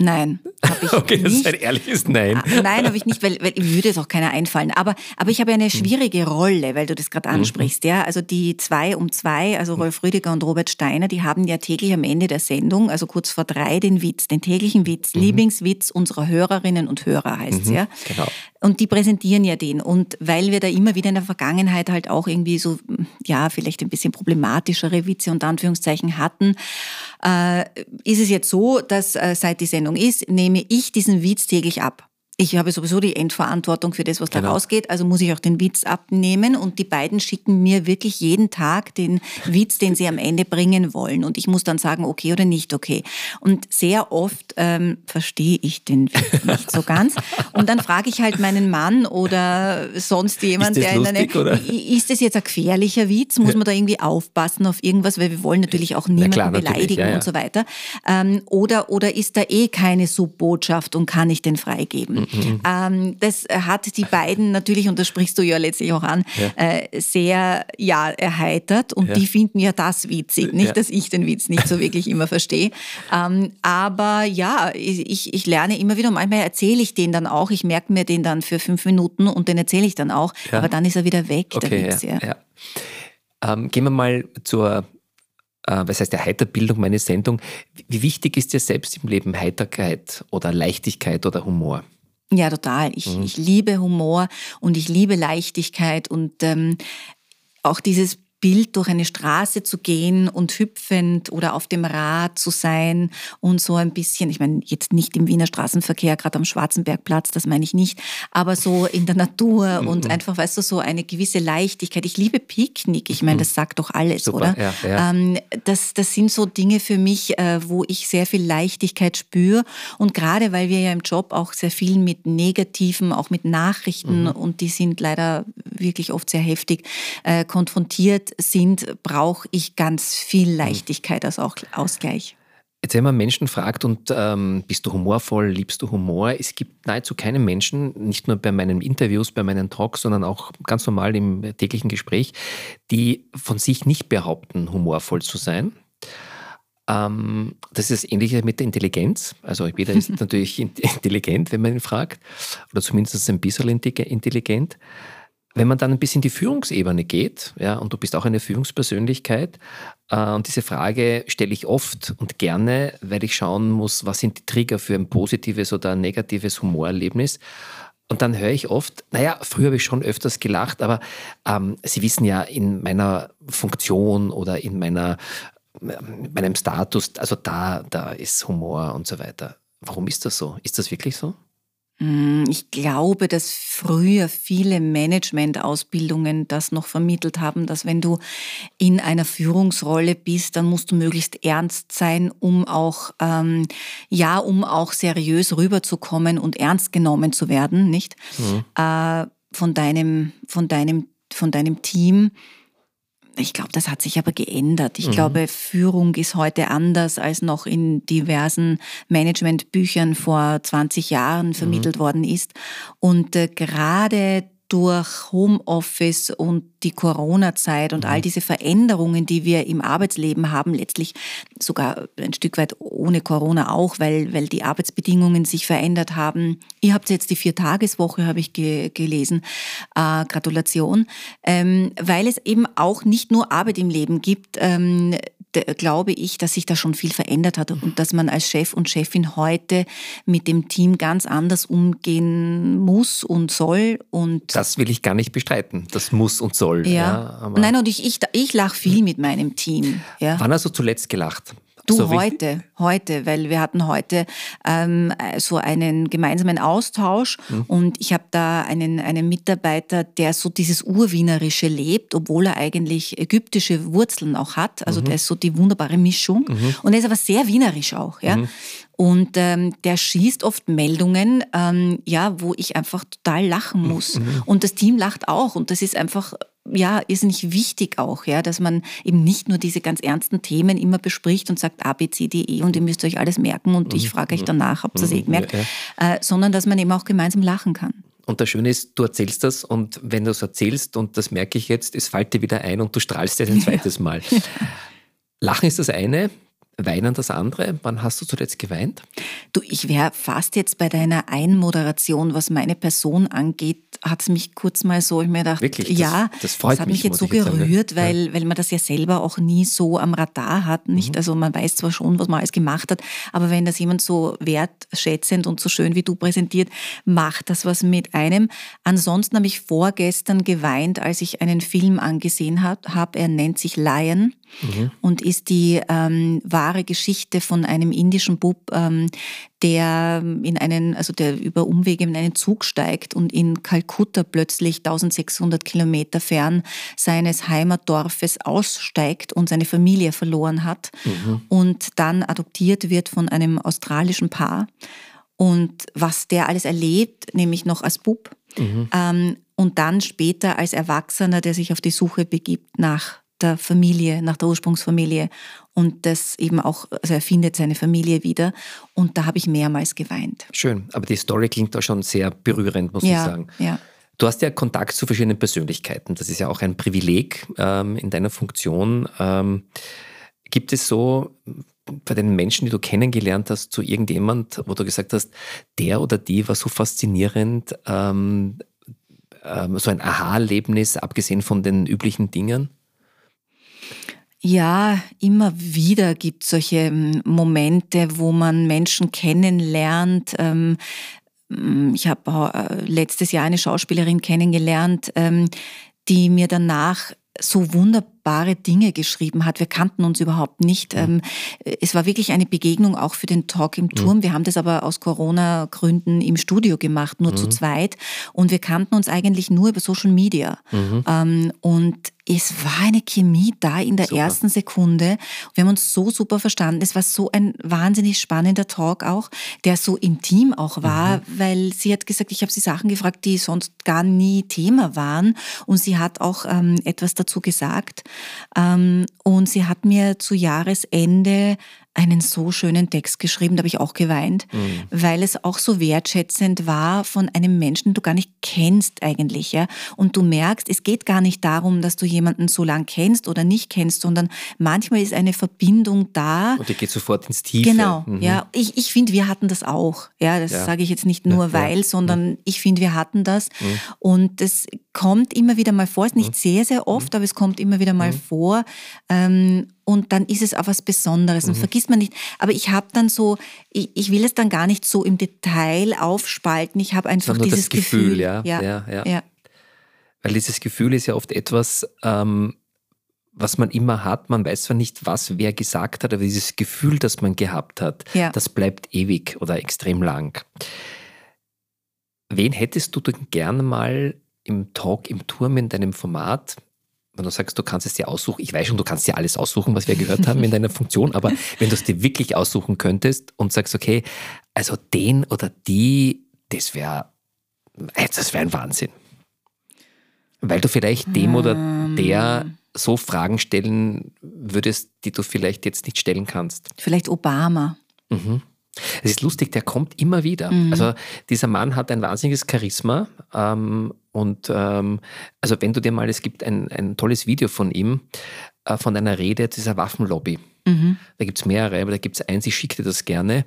Nein, habe ich okay, nicht. das ist ein ehrliches Nein. Ah, nein, habe ich nicht, weil, weil würde es auch keiner einfallen. Aber, aber ich habe eine hm. schwierige Rolle, weil du das gerade mhm. ansprichst. Ja? Also die zwei um zwei, also Rolf Rüdiger und Robert Steiner, die haben ja täglich am Ende der Sendung, also kurz vor drei, den Witz, den täglichen Witz, mhm. Lieblingswitz unserer Hörerinnen und Hörer heißt es, mhm, ja. Genau. Und die präsentieren ja den. Und weil wir da immer wieder in der Vergangenheit halt auch irgendwie so, ja, vielleicht ein bisschen problematischere Witze und Anführungszeichen hatten, äh, ist es jetzt so, dass äh, seit die Sendung ist, nehme ich diesen Witz täglich ab ich habe sowieso die Endverantwortung für das, was genau. da rausgeht, also muss ich auch den Witz abnehmen und die beiden schicken mir wirklich jeden Tag den Witz, den sie am Ende bringen wollen und ich muss dann sagen, okay oder nicht okay. Und sehr oft ähm, verstehe ich den Witz nicht so ganz und dann frage ich halt meinen Mann oder sonst jemand, der in eine, oder? ist das jetzt ein gefährlicher Witz? Muss man da irgendwie aufpassen auf irgendwas, weil wir wollen natürlich auch niemanden klar, beleidigen ja, ja. und so weiter. Ähm, oder, oder ist da eh keine Subbotschaft und kann ich den freigeben? Mhm. Ähm, das hat die beiden natürlich, und das sprichst du ja letztlich auch an, ja. äh, sehr ja, erheitert. Und ja. die finden ja das witzig. Nicht, ja. dass ich den Witz nicht so wirklich immer verstehe. Ähm, aber ja, ich, ich lerne immer wieder. Manchmal erzähle ich den dann auch. Ich merke mir den dann für fünf Minuten und den erzähle ich dann auch. Aber dann ist er wieder weg, okay, Witz. Ja. Ähm, gehen wir mal zur äh, was heißt der Heiterbildung, meine Sendung. Wie wichtig ist dir selbst im Leben Heiterkeit oder Leichtigkeit oder Humor? Ja, total. Ich, mhm. ich liebe Humor und ich liebe Leichtigkeit und ähm, auch dieses Bild, durch eine Straße zu gehen und hüpfend oder auf dem Rad zu sein und so ein bisschen, ich meine jetzt nicht im Wiener Straßenverkehr, gerade am Schwarzenbergplatz, das meine ich nicht, aber so in der Natur mhm. und einfach, weißt du, so eine gewisse Leichtigkeit. Ich liebe Picknick, ich meine, mhm. das sagt doch alles, Super, oder? Ja, ja. Ähm, das, das sind so Dinge für mich, äh, wo ich sehr viel Leichtigkeit spüre und gerade weil wir ja im Job auch sehr viel mit Negativen, auch mit Nachrichten mhm. und die sind leider wirklich oft sehr heftig äh, konfrontiert, sind, brauche ich ganz viel hm. Leichtigkeit als Ausgleich. Jetzt, wenn man Menschen fragt und ähm, bist du humorvoll, liebst du Humor, es gibt nahezu keinen Menschen, nicht nur bei meinen Interviews, bei meinen Talks, sondern auch ganz normal im täglichen Gespräch, die von sich nicht behaupten, humorvoll zu sein. Ähm, das ist das Ähnliche mit der Intelligenz. Also jeder ist natürlich intelligent, wenn man ihn fragt, oder zumindest ein bisschen intelligent. Wenn man dann ein bisschen in die Führungsebene geht, ja, und du bist auch eine Führungspersönlichkeit, äh, und diese Frage stelle ich oft und gerne, weil ich schauen muss, was sind die Trigger für ein positives oder ein negatives Humorerlebnis. Und dann höre ich oft, naja, früher habe ich schon öfters gelacht, aber ähm, Sie wissen ja, in meiner Funktion oder in meiner, meinem Status, also da, da ist Humor und so weiter. Warum ist das so? Ist das wirklich so? Hm, ich glaube, dass früher viele Management-Ausbildungen das noch vermittelt haben, dass wenn du in einer Führungsrolle bist, dann musst du möglichst ernst sein, um auch, ähm, ja, um auch seriös rüberzukommen und ernst genommen zu werden, nicht? Mhm. Äh, von deinem, von deinem, von deinem Team. Ich glaube, das hat sich aber geändert. Ich mhm. glaube, Führung ist heute anders, als noch in diversen Managementbüchern vor 20 Jahren vermittelt mhm. worden ist. Und äh, gerade durch Homeoffice und die Corona-Zeit und all mhm. diese Veränderungen, die wir im Arbeitsleben haben, letztlich sogar ein Stück weit ohne Corona auch, weil, weil die Arbeitsbedingungen sich verändert haben. Ihr habt jetzt die Viertageswoche, habe ich ge gelesen. Äh, Gratulation. Ähm, weil es eben auch nicht nur Arbeit im Leben gibt. Ähm, glaube ich, dass sich da schon viel verändert hat und dass man als Chef und Chefin heute mit dem Team ganz anders umgehen muss und soll. Und das will ich gar nicht bestreiten. Das muss und soll. Ja. ja Nein, und ich, ich, ich lache viel mit meinem Team. Ja. Wann hast du zuletzt gelacht? Du so heute, wichtig? heute, weil wir hatten heute ähm, so einen gemeinsamen Austausch mhm. und ich habe da einen, einen Mitarbeiter, der so dieses Urwienerische lebt, obwohl er eigentlich ägyptische Wurzeln auch hat. Also mhm. der ist so die wunderbare Mischung mhm. und er ist aber sehr wienerisch auch. Ja? Mhm. Und ähm, der schießt oft Meldungen, ähm, ja, wo ich einfach total lachen mhm. muss. Mhm. Und das Team lacht auch. Und das ist einfach ja, ist nicht wichtig auch, ja, dass man eben nicht nur diese ganz ernsten Themen immer bespricht und sagt A, B, C, D, E und ihr müsst euch alles merken und ich mhm. frage euch danach, habt ihr es eh gemerkt, ja, ja. Äh, sondern dass man eben auch gemeinsam lachen kann. Und das Schöne ist, du erzählst das und wenn du es erzählst, und das merke ich jetzt, es fällt dir wieder ein und du strahlst dir ein zweites Mal. Lachen ist das eine, Weinen das andere? Wann hast du zuletzt geweint? Du, ich wäre fast jetzt bei deiner Einmoderation, was meine Person angeht, hat es mich kurz mal so, ich mir gedacht, Wirklich? ja, das, freut das hat mich, mich jetzt so gerührt, sagen, weil, ja. weil man das ja selber auch nie so am Radar hat, nicht? Mhm. Also man weiß zwar schon, was man alles gemacht hat, aber wenn das jemand so wertschätzend und so schön wie du präsentiert, macht das was mit einem. Ansonsten habe ich vorgestern geweint, als ich einen Film angesehen habe. Er nennt sich Lion mhm. und ist die ähm, wahre Geschichte von einem indischen Bub, ähm, der in einen, also der über Umwege in einen Zug steigt und in Kalkutta plötzlich 1600 Kilometer fern seines Heimatdorfes aussteigt und seine Familie verloren hat mhm. und dann adoptiert wird von einem australischen Paar. Und was der alles erlebt, nämlich noch als Bub, mhm. ähm, und dann später als Erwachsener, der sich auf die Suche begibt nach der Familie, nach der Ursprungsfamilie und das eben auch, also er findet seine Familie wieder und da habe ich mehrmals geweint. Schön, aber die Story klingt da schon sehr berührend, muss ja, ich sagen. Ja. Du hast ja Kontakt zu verschiedenen Persönlichkeiten. Das ist ja auch ein Privileg ähm, in deiner Funktion. Ähm, gibt es so bei den Menschen, die du kennengelernt hast, zu irgendjemand, wo du gesagt hast, der oder die war so faszinierend, ähm, ähm so ein Aha-Erlebnis, abgesehen von den üblichen Dingen? Ja, immer wieder gibt es solche ähm, Momente, wo man Menschen kennenlernt. Ähm, mm, ich habe äh, letztes Jahr eine Schauspielerin kennengelernt, ähm, die mir danach so wunderbare Dinge geschrieben hat. Wir kannten uns überhaupt nicht. Mhm. Es war wirklich eine Begegnung auch für den Talk im. Turm. Mhm. Wir haben das aber aus Corona-Gründen im Studio gemacht, nur mhm. zu zweit. Und wir kannten uns eigentlich nur über Social Media. Mhm. Und es war eine Chemie da in der super. ersten Sekunde. Wir haben uns so super verstanden. Es war so ein wahnsinnig spannender Talk auch, der so intim auch war, mhm. weil sie hat gesagt, ich habe sie Sachen gefragt, die sonst gar nie Thema waren. Und sie hat auch ähm, etwas dazu gesagt. Ähm, und sie hat mir zu Jahresende einen so schönen Text geschrieben, da habe ich auch geweint, mhm. weil es auch so wertschätzend war von einem Menschen, den du gar nicht kennst eigentlich, ja. Und du merkst, es geht gar nicht darum, dass du jemanden so lang kennst oder nicht kennst, sondern manchmal ist eine Verbindung da. Und die geht sofort ins Tiefe. Genau, mhm. ja. Ich, ich finde, wir hatten das auch. Ja, das ja. sage ich jetzt nicht nur ja, weil, sondern mhm. ich finde, wir hatten das. Mhm. Und das kommt immer wieder mal vor, es ist nicht mhm. sehr, sehr oft, mhm. aber es kommt immer wieder mal vor. Ähm, und dann ist es auch was Besonderes und mhm. vergisst man nicht. Aber ich habe dann so, ich, ich, will es dann gar nicht so im Detail aufspalten. Ich habe einfach Sondern dieses Gefühl. Gefühl ja. Ja, ja, ja. ja. Weil dieses Gefühl ist ja oft etwas, ähm, was man immer hat. Man weiß zwar nicht, was wer gesagt hat, aber dieses Gefühl, das man gehabt hat, ja. das bleibt ewig oder extrem lang. Wen hättest du denn gerne mal im Talk im Turm in deinem Format wenn du sagst, du kannst es dir aussuchen, ich weiß schon, du kannst dir alles aussuchen, was wir gehört haben in deiner Funktion, aber wenn du es dir wirklich aussuchen könntest und sagst, okay, also den oder die, das wäre das wäre ein Wahnsinn. Weil du vielleicht dem oder der ähm. so Fragen stellen würdest, die du vielleicht jetzt nicht stellen kannst. Vielleicht Obama. Mhm. Es ist lustig, der kommt immer wieder. Mhm. Also dieser Mann hat ein wahnsinniges Charisma. Ähm, und ähm, also wenn du dir mal, es gibt ein, ein tolles Video von ihm, äh, von einer Rede dieser Waffenlobby. Mhm. Da gibt es mehrere, aber da gibt es eins, ich schicke dir das gerne.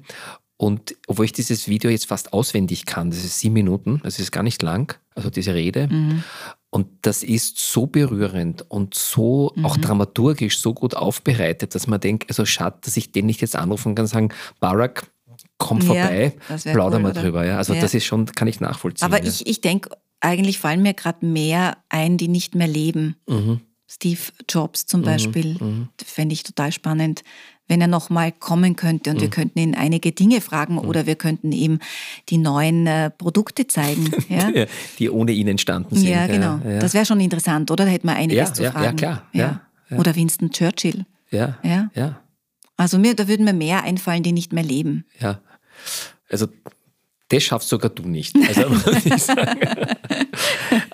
Und obwohl ich dieses Video jetzt fast auswendig kann, das ist sieben Minuten, das ist gar nicht lang, also diese Rede. Mhm. Und das ist so berührend und so mhm. auch dramaturgisch so gut aufbereitet, dass man denkt, also schade, dass ich den nicht jetzt anrufen kann und sagen, Barack, komm vorbei, ja, plauder cool, mal oder? drüber. Ja? Also ja. das ist schon, kann ich nachvollziehen. Aber ja. ich, ich denke, eigentlich fallen mir gerade mehr ein, die nicht mehr leben. Mhm. Steve Jobs zum mhm. Beispiel, mhm. fände ich total spannend, wenn er nochmal kommen könnte und mhm. wir könnten ihn einige Dinge fragen mhm. oder wir könnten ihm die neuen äh, Produkte zeigen. Ja? die ohne ihn entstanden sind. Ja, genau. Ja, ja. Das wäre schon interessant, oder? Da hätte man einiges zu fragen. Ja, klar. Ja. Oder Winston Churchill. Ja. ja. ja. Also mir, da würden mir mehr einfallen, die nicht mehr leben. Ja. Also das schaffst sogar du nicht. Also muss ich sagen.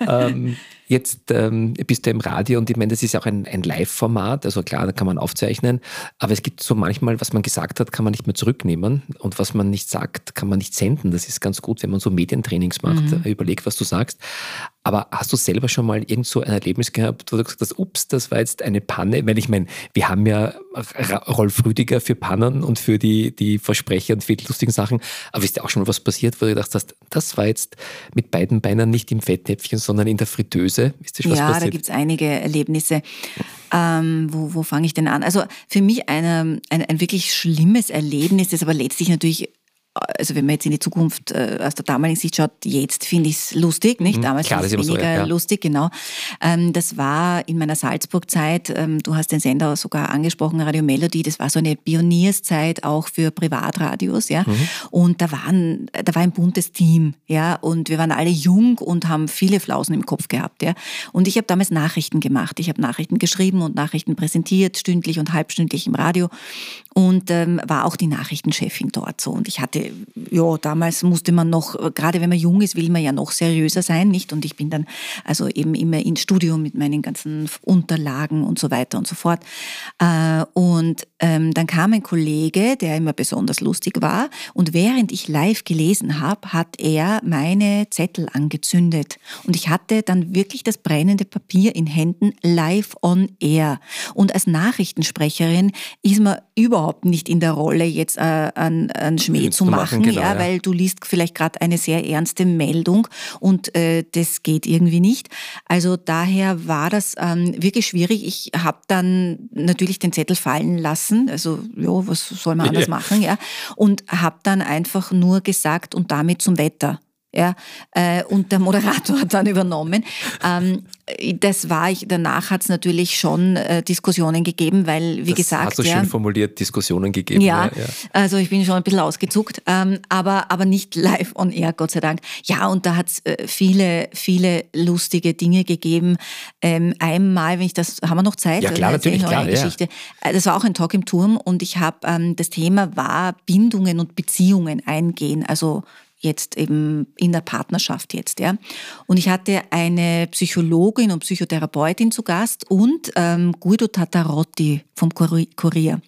ähm, Jetzt ähm, bist du im Radio und ich meine, das ist auch ein, ein Live-Format, also klar, da kann man aufzeichnen, aber es gibt so manchmal, was man gesagt hat, kann man nicht mehr zurücknehmen und was man nicht sagt, kann man nicht senden. Das ist ganz gut, wenn man so Medientrainings macht, mhm. überlegt, was du sagst. Aber hast du selber schon mal irgend so ein Erlebnis gehabt, wo du gesagt hast, ups, das war jetzt eine Panne? Weil ich meine, wir haben ja Rolf Rüdiger für Pannen und für die, die Versprecher und für die lustigen Sachen. Aber ist dir auch schon mal was passiert, wo du gedacht hast, das war jetzt mit beiden Beinen nicht im Fettnäpfchen, sondern in der Fritteuse? Ist dir was ja, passiert? da gibt es einige Erlebnisse. Ähm, wo wo fange ich denn an? Also für mich eine, ein, ein wirklich schlimmes Erlebnis, das aber letztlich natürlich also wenn man jetzt in die Zukunft äh, aus der damaligen Sicht schaut, jetzt finde ich es lustig, nicht? Mhm. Damals ich es weniger so, ja. lustig, genau. Ähm, das war in meiner Salzburg-Zeit, ähm, du hast den Sender sogar angesprochen, Radio Melody, das war so eine Pionierszeit auch für Privatradios, ja. Mhm. Und da waren, da war ein buntes Team, ja, und wir waren alle jung und haben viele Flausen im Kopf gehabt, ja. Und ich habe damals Nachrichten gemacht. Ich habe Nachrichten geschrieben und Nachrichten präsentiert, stündlich und halbstündlich im Radio und ähm, war auch die Nachrichtenchefin dort so. Und ich hatte ja, damals musste man noch, gerade wenn man jung ist, will man ja noch seriöser sein, nicht? Und ich bin dann also eben immer ins Studio mit meinen ganzen Unterlagen und so weiter und so fort. Äh, und ähm, dann kam ein Kollege, der immer besonders lustig war. Und während ich live gelesen habe, hat er meine Zettel angezündet. Und ich hatte dann wirklich das brennende Papier in Händen live on air. Und als Nachrichtensprecherin ist man überhaupt nicht in der Rolle, jetzt äh, einen, einen Schmäh zu machen machen, genau, ja, ja, weil du liest vielleicht gerade eine sehr ernste Meldung und äh, das geht irgendwie nicht. Also daher war das ähm, wirklich schwierig. Ich habe dann natürlich den Zettel fallen lassen, also ja, was soll man anders machen, ja, und habe dann einfach nur gesagt und damit zum Wetter. Ja, äh, und der Moderator hat dann übernommen. Ähm, das war ich, danach hat es natürlich schon äh, Diskussionen gegeben, weil, wie das gesagt. Hast du ja, schön formuliert, Diskussionen gegeben. Ja, ja, also ich bin schon ein bisschen ausgezuckt, ähm, aber, aber nicht live on air, Gott sei Dank. Ja, und da hat es äh, viele, viele lustige Dinge gegeben. Ähm, einmal, wenn ich das, haben wir noch Zeit? Ja, klar, natürlich, klar. Geschichte. Ja. Äh, das war auch ein Talk im Turm und ich habe, ähm, das Thema war Bindungen und Beziehungen eingehen, also jetzt eben in der Partnerschaft jetzt, ja. Und ich hatte eine Psychologin und Psychotherapeutin zu Gast und ähm, Guido Tatarotti vom Kurier.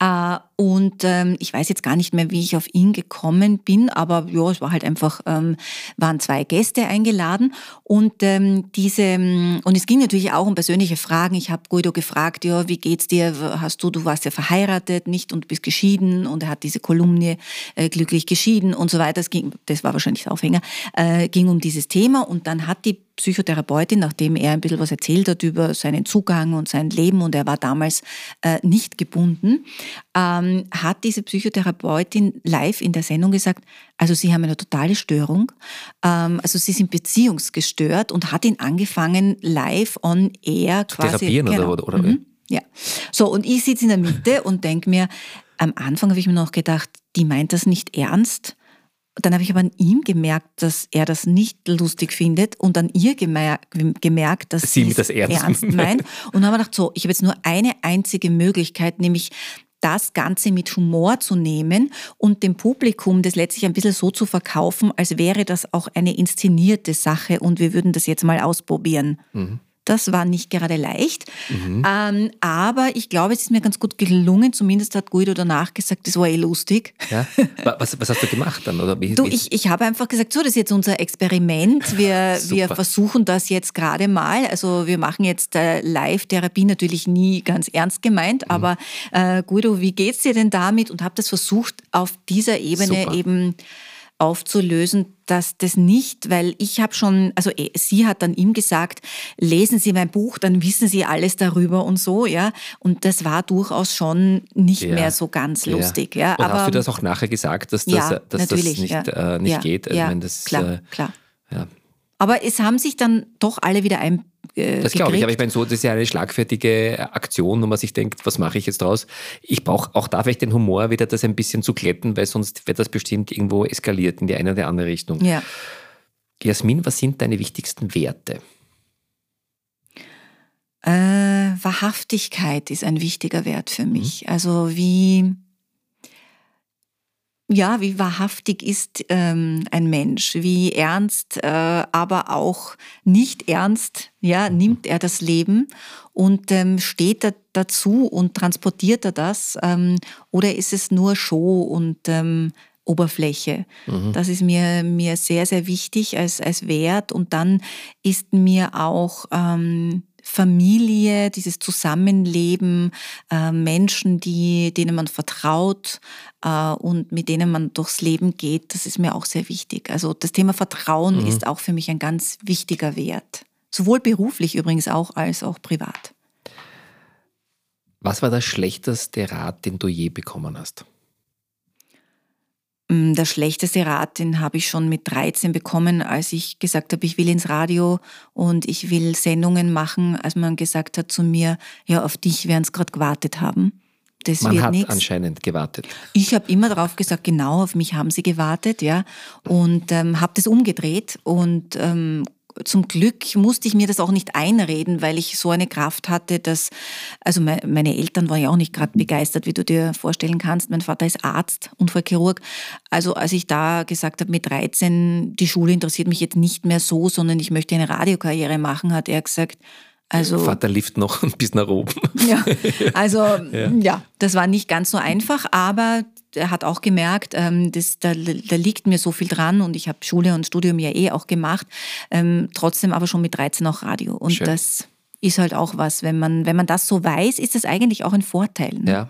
Äh, und ähm, ich weiß jetzt gar nicht mehr, wie ich auf ihn gekommen bin, aber ja, es war halt einfach, ähm, waren zwei Gäste eingeladen und ähm, diese ähm, und es ging natürlich auch um persönliche Fragen. Ich habe Guido gefragt, ja, wie geht's dir? Hast du, du warst ja verheiratet, nicht und bist geschieden und er hat diese Kolumne äh, glücklich geschieden und so weiter. Das ging, das war wahrscheinlich der Aufhänger, äh, ging um dieses Thema und dann hat die Psychotherapeutin, nachdem er ein bisschen was erzählt hat über seinen Zugang und sein Leben und er war damals äh, nicht gebunden, ähm, hat diese Psychotherapeutin live in der Sendung gesagt, also Sie haben eine totale Störung, ähm, also Sie sind beziehungsgestört und hat ihn angefangen live on air quasi. Therapieren genau, oder, oder, oder? Mhm, ja. So, und ich sitze in der Mitte und denke mir, am Anfang habe ich mir noch gedacht, die meint das nicht ernst dann habe ich aber an ihm gemerkt, dass er das nicht lustig findet und an ihr gemerkt, dass sie das ernst, ernst meint. Und dann habe ich gedacht, so, ich habe jetzt nur eine einzige Möglichkeit, nämlich das Ganze mit Humor zu nehmen und dem Publikum das letztlich ein bisschen so zu verkaufen, als wäre das auch eine inszenierte Sache und wir würden das jetzt mal ausprobieren. Mhm. Das war nicht gerade leicht. Mhm. Ähm, aber ich glaube, es ist mir ganz gut gelungen. Zumindest hat Guido danach gesagt, das war eh lustig. Ja? Was, was hast du gemacht dann? Oder wie, du, ich, ich habe einfach gesagt, so, das ist jetzt unser Experiment. Wir, wir versuchen das jetzt gerade mal. Also wir machen jetzt äh, Live-Therapie natürlich nie ganz ernst gemeint. Mhm. Aber äh, Guido, wie geht's dir denn damit? Und habe das versucht, auf dieser Ebene Super. eben aufzulösen, dass das nicht, weil ich habe schon, also eh, sie hat dann ihm gesagt, lesen Sie mein Buch, dann wissen Sie alles darüber und so, ja. Und das war durchaus schon nicht ja. mehr so ganz lustig, ja. Und Aber, hast du das auch nachher gesagt, dass das, ja, dass das nicht, äh, nicht geht? Also ja, meine, das, klar, äh, klar. Ja. Aber es haben sich dann doch alle wieder ein Äh, das glaube ich, aber ich meine, so, das ist ja eine schlagfertige Aktion, wo man sich denkt, was mache ich jetzt draus? Ich brauche auch da vielleicht den Humor, wieder das ein bisschen zu glätten, weil sonst wird das bestimmt irgendwo eskaliert in die eine oder andere Richtung. Ja. Jasmin, was sind deine wichtigsten Werte? Äh, Wahrhaftigkeit ist ein wichtiger Wert für mich. Mhm. Also wie ja, wie wahrhaftig ist ähm, ein Mensch, wie ernst, äh, aber auch nicht ernst, ja, nimmt er das Leben und ähm, steht er dazu und transportiert er das ähm, oder ist es nur Show und ähm, Oberfläche? Mhm. Das ist mir, mir sehr, sehr wichtig als, als Wert und dann ist mir auch ähm, Familie, dieses Zusammenleben, äh, Menschen, die, denen man vertraut äh, und mit denen man durchs Leben geht, das ist mir auch sehr wichtig. Also das Thema Vertrauen mhm. ist auch für mich ein ganz wichtiger Wert. Sowohl beruflich übrigens auch als auch privat. Was war der schlechteste Rat, den du je bekommen hast? Mm, der schlechteste Rat, den habe ich schon mit 13 bekommen, als ich gesagt habe, ich will ins Radio und ich will Sendungen machen, als man gesagt hat zu mir, ja, auf dich werden es gerade gewartet haben. Das man hat nix. anscheinend gewartet. Ich habe immer darauf gesagt, genau, auf mich haben sie gewartet, ja, und ähm, habe das umgedreht und ähm, zum Glück musste ich mir das auch nicht einreden, weil ich so eine Kraft hatte, dass, also meine Eltern waren ja auch nicht gerade begeistert, wie du dir vorstellen kannst. Mein Vater ist Arzt, Unfallchirurg. Also als ich da gesagt habe mit 13, die Schule interessiert mich jetzt nicht mehr so, sondern ich möchte eine Radiokarriere machen, hat er gesagt, also, Vater lift noch bis nach oben. Ja, also ja. ja. das war nicht ganz so einfach, aber er hat auch gemerkt, ähm, das, da, da, liegt mir so viel dran und ich habe Schule und Studium ja eh auch gemacht, ähm, trotzdem aber schon mit 13 auch Radio. Und Schön. das ist halt auch was, wenn man, wenn man das so weiß, ist das eigentlich auch ein Vorteil. Ne? Ja.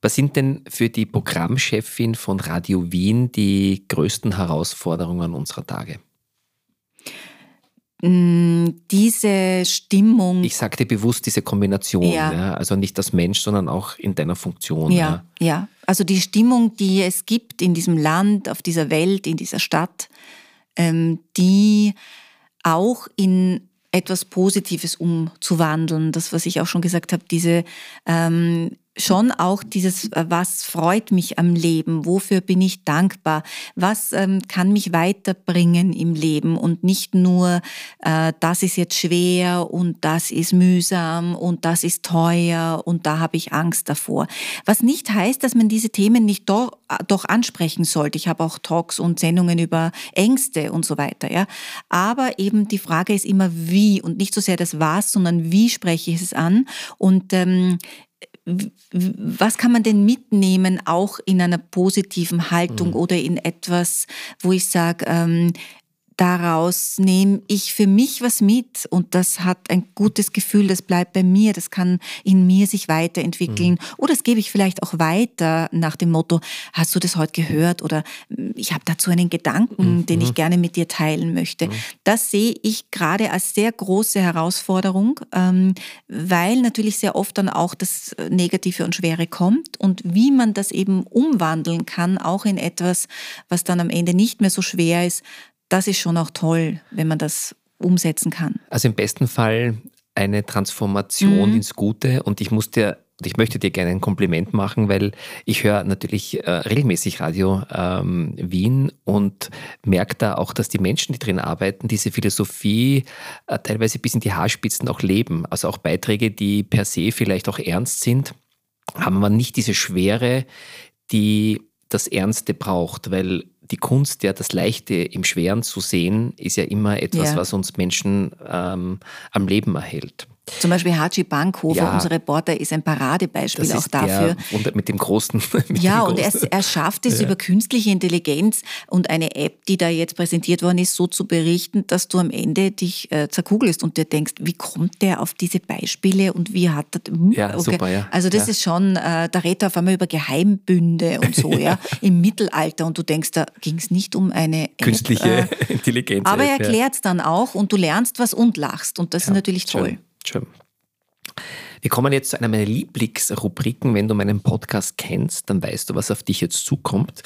Was sind denn für die Programmchefin von Radio Wien die größten Herausforderungen unserer Tage? Mm, diese Stimmung. Ich sagte bewusst diese Kombination, ja. ja. also nicht das Mensch, sondern auch in deiner Funktion. Ja, ja, ja, also die Stimmung, die es gibt in diesem Land, auf dieser Welt, in dieser Stadt, ähm, die auch in etwas Positives umzuwandeln. Das, was ich auch schon gesagt habe, diese ähm, schon auch dieses, äh, was freut mich am Leben, wofür bin ich dankbar, was ähm, kann mich weiterbringen im Leben und nicht nur, äh, das ist jetzt schwer und das ist mühsam und das ist teuer und da habe ich Angst davor. Was nicht heißt, dass man diese Themen nicht doch, äh, doch ansprechen sollte. Ich habe auch Talks und Sendungen über Ängste und so weiter. Ja? Aber eben die Frage ist immer wie und nicht so sehr das was, sondern wie spreche ich es an und ähm, was kann man denn mitnehmen, auch in einer positiven Haltung mhm. oder in etwas, wo ich sage, ähm, daraus nehme ich für mich was mit und das hat ein gutes Gefühl, das bleibt bei mir, das kann in mir sich weiterentwickeln. Mhm. Oder das gebe ich vielleicht auch weiter nach dem Motto, hast du das heute gehört? Oder hm, ich habe dazu einen Gedanken, mhm. den ich gerne mit dir teilen möchte. Mhm. Das sehe ich gerade als sehr große Herausforderung, ähm, weil natürlich sehr oft dann auch das Negative und Schwere kommt und wie man das eben umwandeln kann, auch in etwas, was dann am Ende nicht mehr so schwer ist, das ist schon auch toll, wenn man das umsetzen kann. Also im besten Fall eine Transformation mhm. ins Gute und ich muss dir und ich möchte dir gerne ein Kompliment machen, weil ich höre natürlich äh, regelmäßig Radio ähm, Wien und merke da auch, dass die Menschen, die drin arbeiten, diese Philosophie äh, teilweise bis in die Haarspitzen auch leben. Also auch Beiträge, die per se vielleicht auch ernst sind, haben aber nicht diese Schwere, die das Ernste braucht, weil die Kunst, ja, das Leichte im Schweren zu sehen, ist ja immer etwas, ja. was uns Menschen ähm, am Leben erhält. Zum Beispiel Haji Bankhofer, ja, unser Reporter, ist ein Paradebeispiel auch dafür. Der, und mit dem großen. Mit ja, dem großen. und er, er schafft es ja. über künstliche Intelligenz und eine App, die da jetzt präsentiert worden ist, so zu berichten, dass du am Ende dich äh, zerkugelst und dir denkst, wie kommt der auf diese Beispiele und wie hat er. Hm, ja, okay. super, ja. Also, das ja. ist schon, äh, da redet er auf einmal über Geheimbünde und so, ja, im Mittelalter und du denkst, da ging es nicht um eine App, künstliche äh, Intelligenz. Aber er erklärt es dann auch und du lernst was und lachst und das ist natürlich toll. Schön. Schön. Wir kommen jetzt zu einer meiner Lieblingsrubriken. Wenn du meinen Podcast kennst, dann weißt du, was auf dich jetzt zukommt.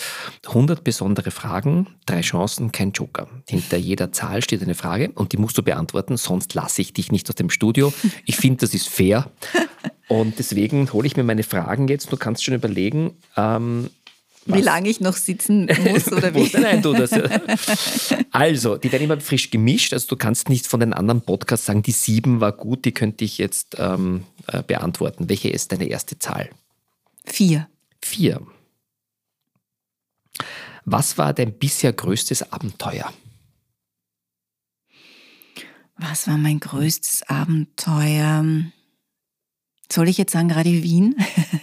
100 besondere Fragen, drei Chancen, kein Joker. Hinter jeder Zahl steht eine Frage und die musst du beantworten, sonst lasse ich dich nicht aus dem Studio. Ich finde, das ist fair. Und deswegen hole ich mir meine Fragen jetzt. Du kannst schon überlegen, ähm, wie lange ich noch sitzen muss oder wie? Nein, du das. Also, die werden immer frisch gemischt. Also du kannst nicht von den anderen Podcasts sagen, die sieben war gut, die könnte ich jetzt ähm, äh, beantworten. Welche ist deine erste Zahl? Vier. Vier. Was war dein bisher größtes Abenteuer? Was war mein größtes Abenteuer? Soll ich jetzt sagen, gerade Wien?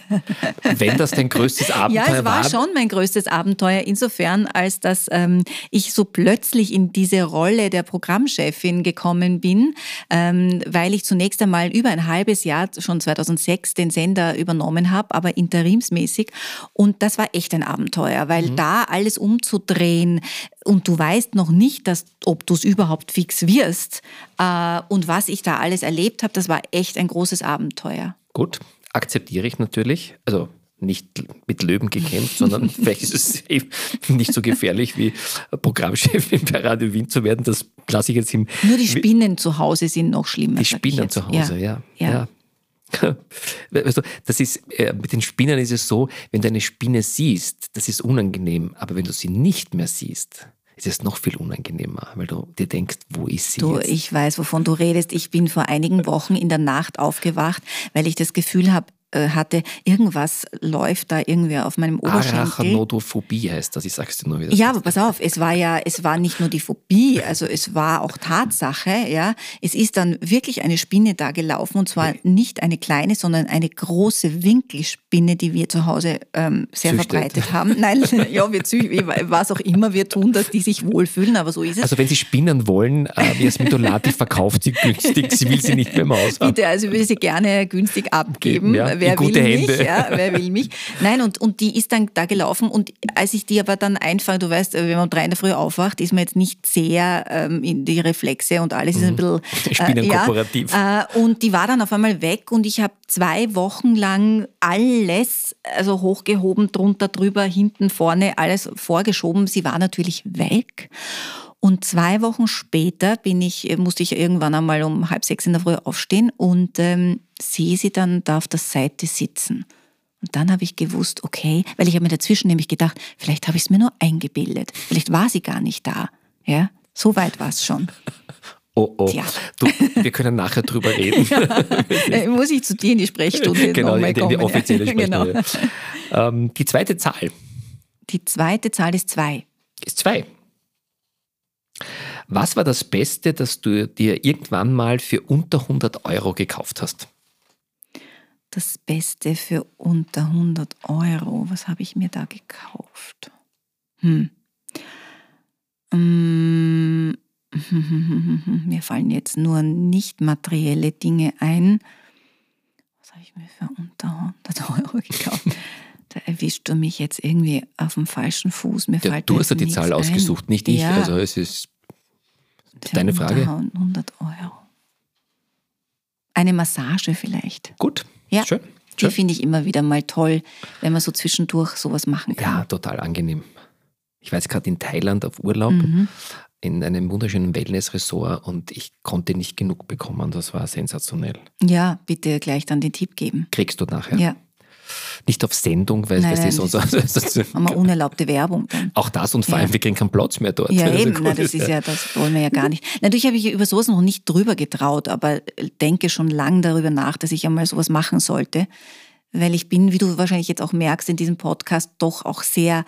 Wenn das dein größtes Abenteuer war? Ja, es war, war schon mein größtes Abenteuer, insofern, als dass ähm, ich so plötzlich in diese Rolle der Programmchefin gekommen bin, ähm, weil ich zunächst einmal über ein halbes Jahr, schon 2006, den Sender übernommen habe, aber interimsmäßig. Und das war echt ein Abenteuer, weil mhm. da alles umzudrehen, und du weißt noch nicht, dass, ob du es überhaupt fix wirst. Äh, und was ich da alles erlebt habe, das war echt ein großes Abenteuer. Gut, akzeptiere ich natürlich. Also nicht mit Löwen gekämpft, sondern vielleicht ist es nicht so gefährlich wie Programmchefin bei Radio Wien zu werden. Das lasse ich jetzt im. Nur die Spinnen zu Hause sind noch schlimmer. Die Spinnen zu Hause, ja. ja. ja. Weißt du, das ist, äh, mit den Spinnen ist es so, wenn du eine Spinne siehst, das ist unangenehm, aber wenn du sie nicht mehr siehst, ist es noch viel unangenehmer, weil du dir denkst, wo ist sie? Du, jetzt? ich weiß, wovon du redest. Ich bin vor einigen Wochen in der Nacht aufgewacht, weil ich das Gefühl habe, hatte, irgendwas läuft da irgendwie auf meinem Oberschenkel. Arachnodophobie heißt das, ich sag's dir nur wieder. Ja, aber pass auf, es war ja, es war nicht nur die Phobie, also es war auch Tatsache, ja. Es ist dann wirklich eine Spinne da gelaufen und zwar nicht eine kleine, sondern eine große Winkelspinne, die wir zu Hause ähm, sehr Züchtet. verbreitet haben. Nein, ja, wir züchten, was auch immer wir tun, dass die sich wohlfühlen, aber so ist es. Also wenn Sie Spinnen wollen, äh, wie es Mitolati verkauft sie günstig, sie will sie nicht mehr im Haus haben. Bitte, also ich will sie gerne günstig abgeben. Ja wer will Hände. mich? Ja, wer will mich? Nein, und, und die ist dann da gelaufen und als ich die aber dann einfange, du weißt, wenn man um drei in der Früh aufwacht, ist man jetzt nicht sehr ähm, in die Reflexe und alles ist ein mhm. bisschen... Äh, kooperativ. Ja, äh, und die war dann auf einmal weg und ich habe zwei Wochen lang alles, also hochgehoben, drunter, drüber, hinten, vorne, alles vorgeschoben. Sie war natürlich weg. Und zwei Wochen später bin ich, musste ich irgendwann einmal um halb sechs in der Früh aufstehen und ähm, sehe sie dann da auf der Seite sitzen. Und dann habe ich gewusst, okay, weil ich habe mir dazwischen nämlich gedacht, vielleicht habe ich es mir nur eingebildet. Vielleicht war sie gar nicht da. Ja, so weit war es schon. Oh, oh. Tja. Du, wir können nachher drüber reden. ja, muss ich zu dir in die Sprechstunde Genau, in die, in die offizielle Sprechstunde. genau. Ähm, die zweite Zahl. Die zweite Zahl ist zwei. Ist zwei. Was war das Beste, das du dir irgendwann mal für unter 100 Euro gekauft hast? Das Beste für unter 100 Euro. Was habe ich mir da gekauft? Hm. Hm. Mir fallen jetzt nur nicht materielle Dinge ein. Was habe ich mir für unter 100 Euro gekauft? Da erwischst du mich jetzt irgendwie auf dem falschen Fuß. Mir ja, du hast ja die Zahl ein. ausgesucht, nicht ich. Ja. Also es ist Deine Frage? 100 Euro. Eine Massage vielleicht. Gut, ja. schön. Die finde ich immer wieder mal toll, wenn man so zwischendurch sowas machen kann. Ja, total angenehm. Ich war jetzt gerade in Thailand auf Urlaub, mhm. in einem wunderschönen Wellness-Ressort und ich konnte nicht genug bekommen. Das war sensationell. Ja, bitte gleich dann den Tipp geben. Kriegst du nachher. Ja nicht auf Sendung, weil nein, es so so. Haben wir unerlaubte Werbung dann. Auch das und vor allem, ja. wir kriegen keinen Platz mehr dort. Ja, eben, na, das ist ja, das wollen wir ja gar nicht. Natürlich habe ich über sowas noch nicht drüber getraut, aber denke schon lang darüber nach, dass ich einmal sowas machen sollte weil ich bin, wie du wahrscheinlich jetzt auch merkst, in diesem Podcast doch auch sehr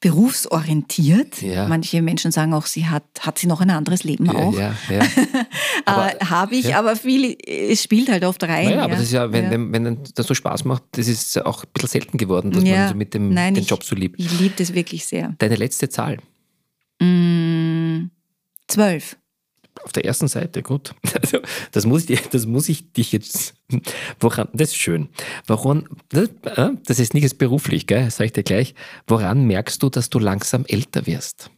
berufsorientiert. Ja. Manche Menschen sagen auch, sie hat, hat sie noch ein anderes Leben ja, auch. Ja, ja. äh, Habe ich, aber viel, es spielt halt oft rein. Naja, aber das ist ja, wenn, wenn, wenn das so Spaß macht, das ist auch ein bisschen selten geworden, dass man so mit dem Nein, den ich, Job so liebt. Ich liebe das wirklich sehr. Deine letzte Zahl? Mm, zwölf. Auf der ersten Seite, gut. Also, das, muss ich, das muss ich dich jetzt. Woran, das ist schön. Woran, das, äh, das ist nicht jetzt beruflich, gell, sag ich dir gleich. Woran merkst du, dass du langsam älter wirst?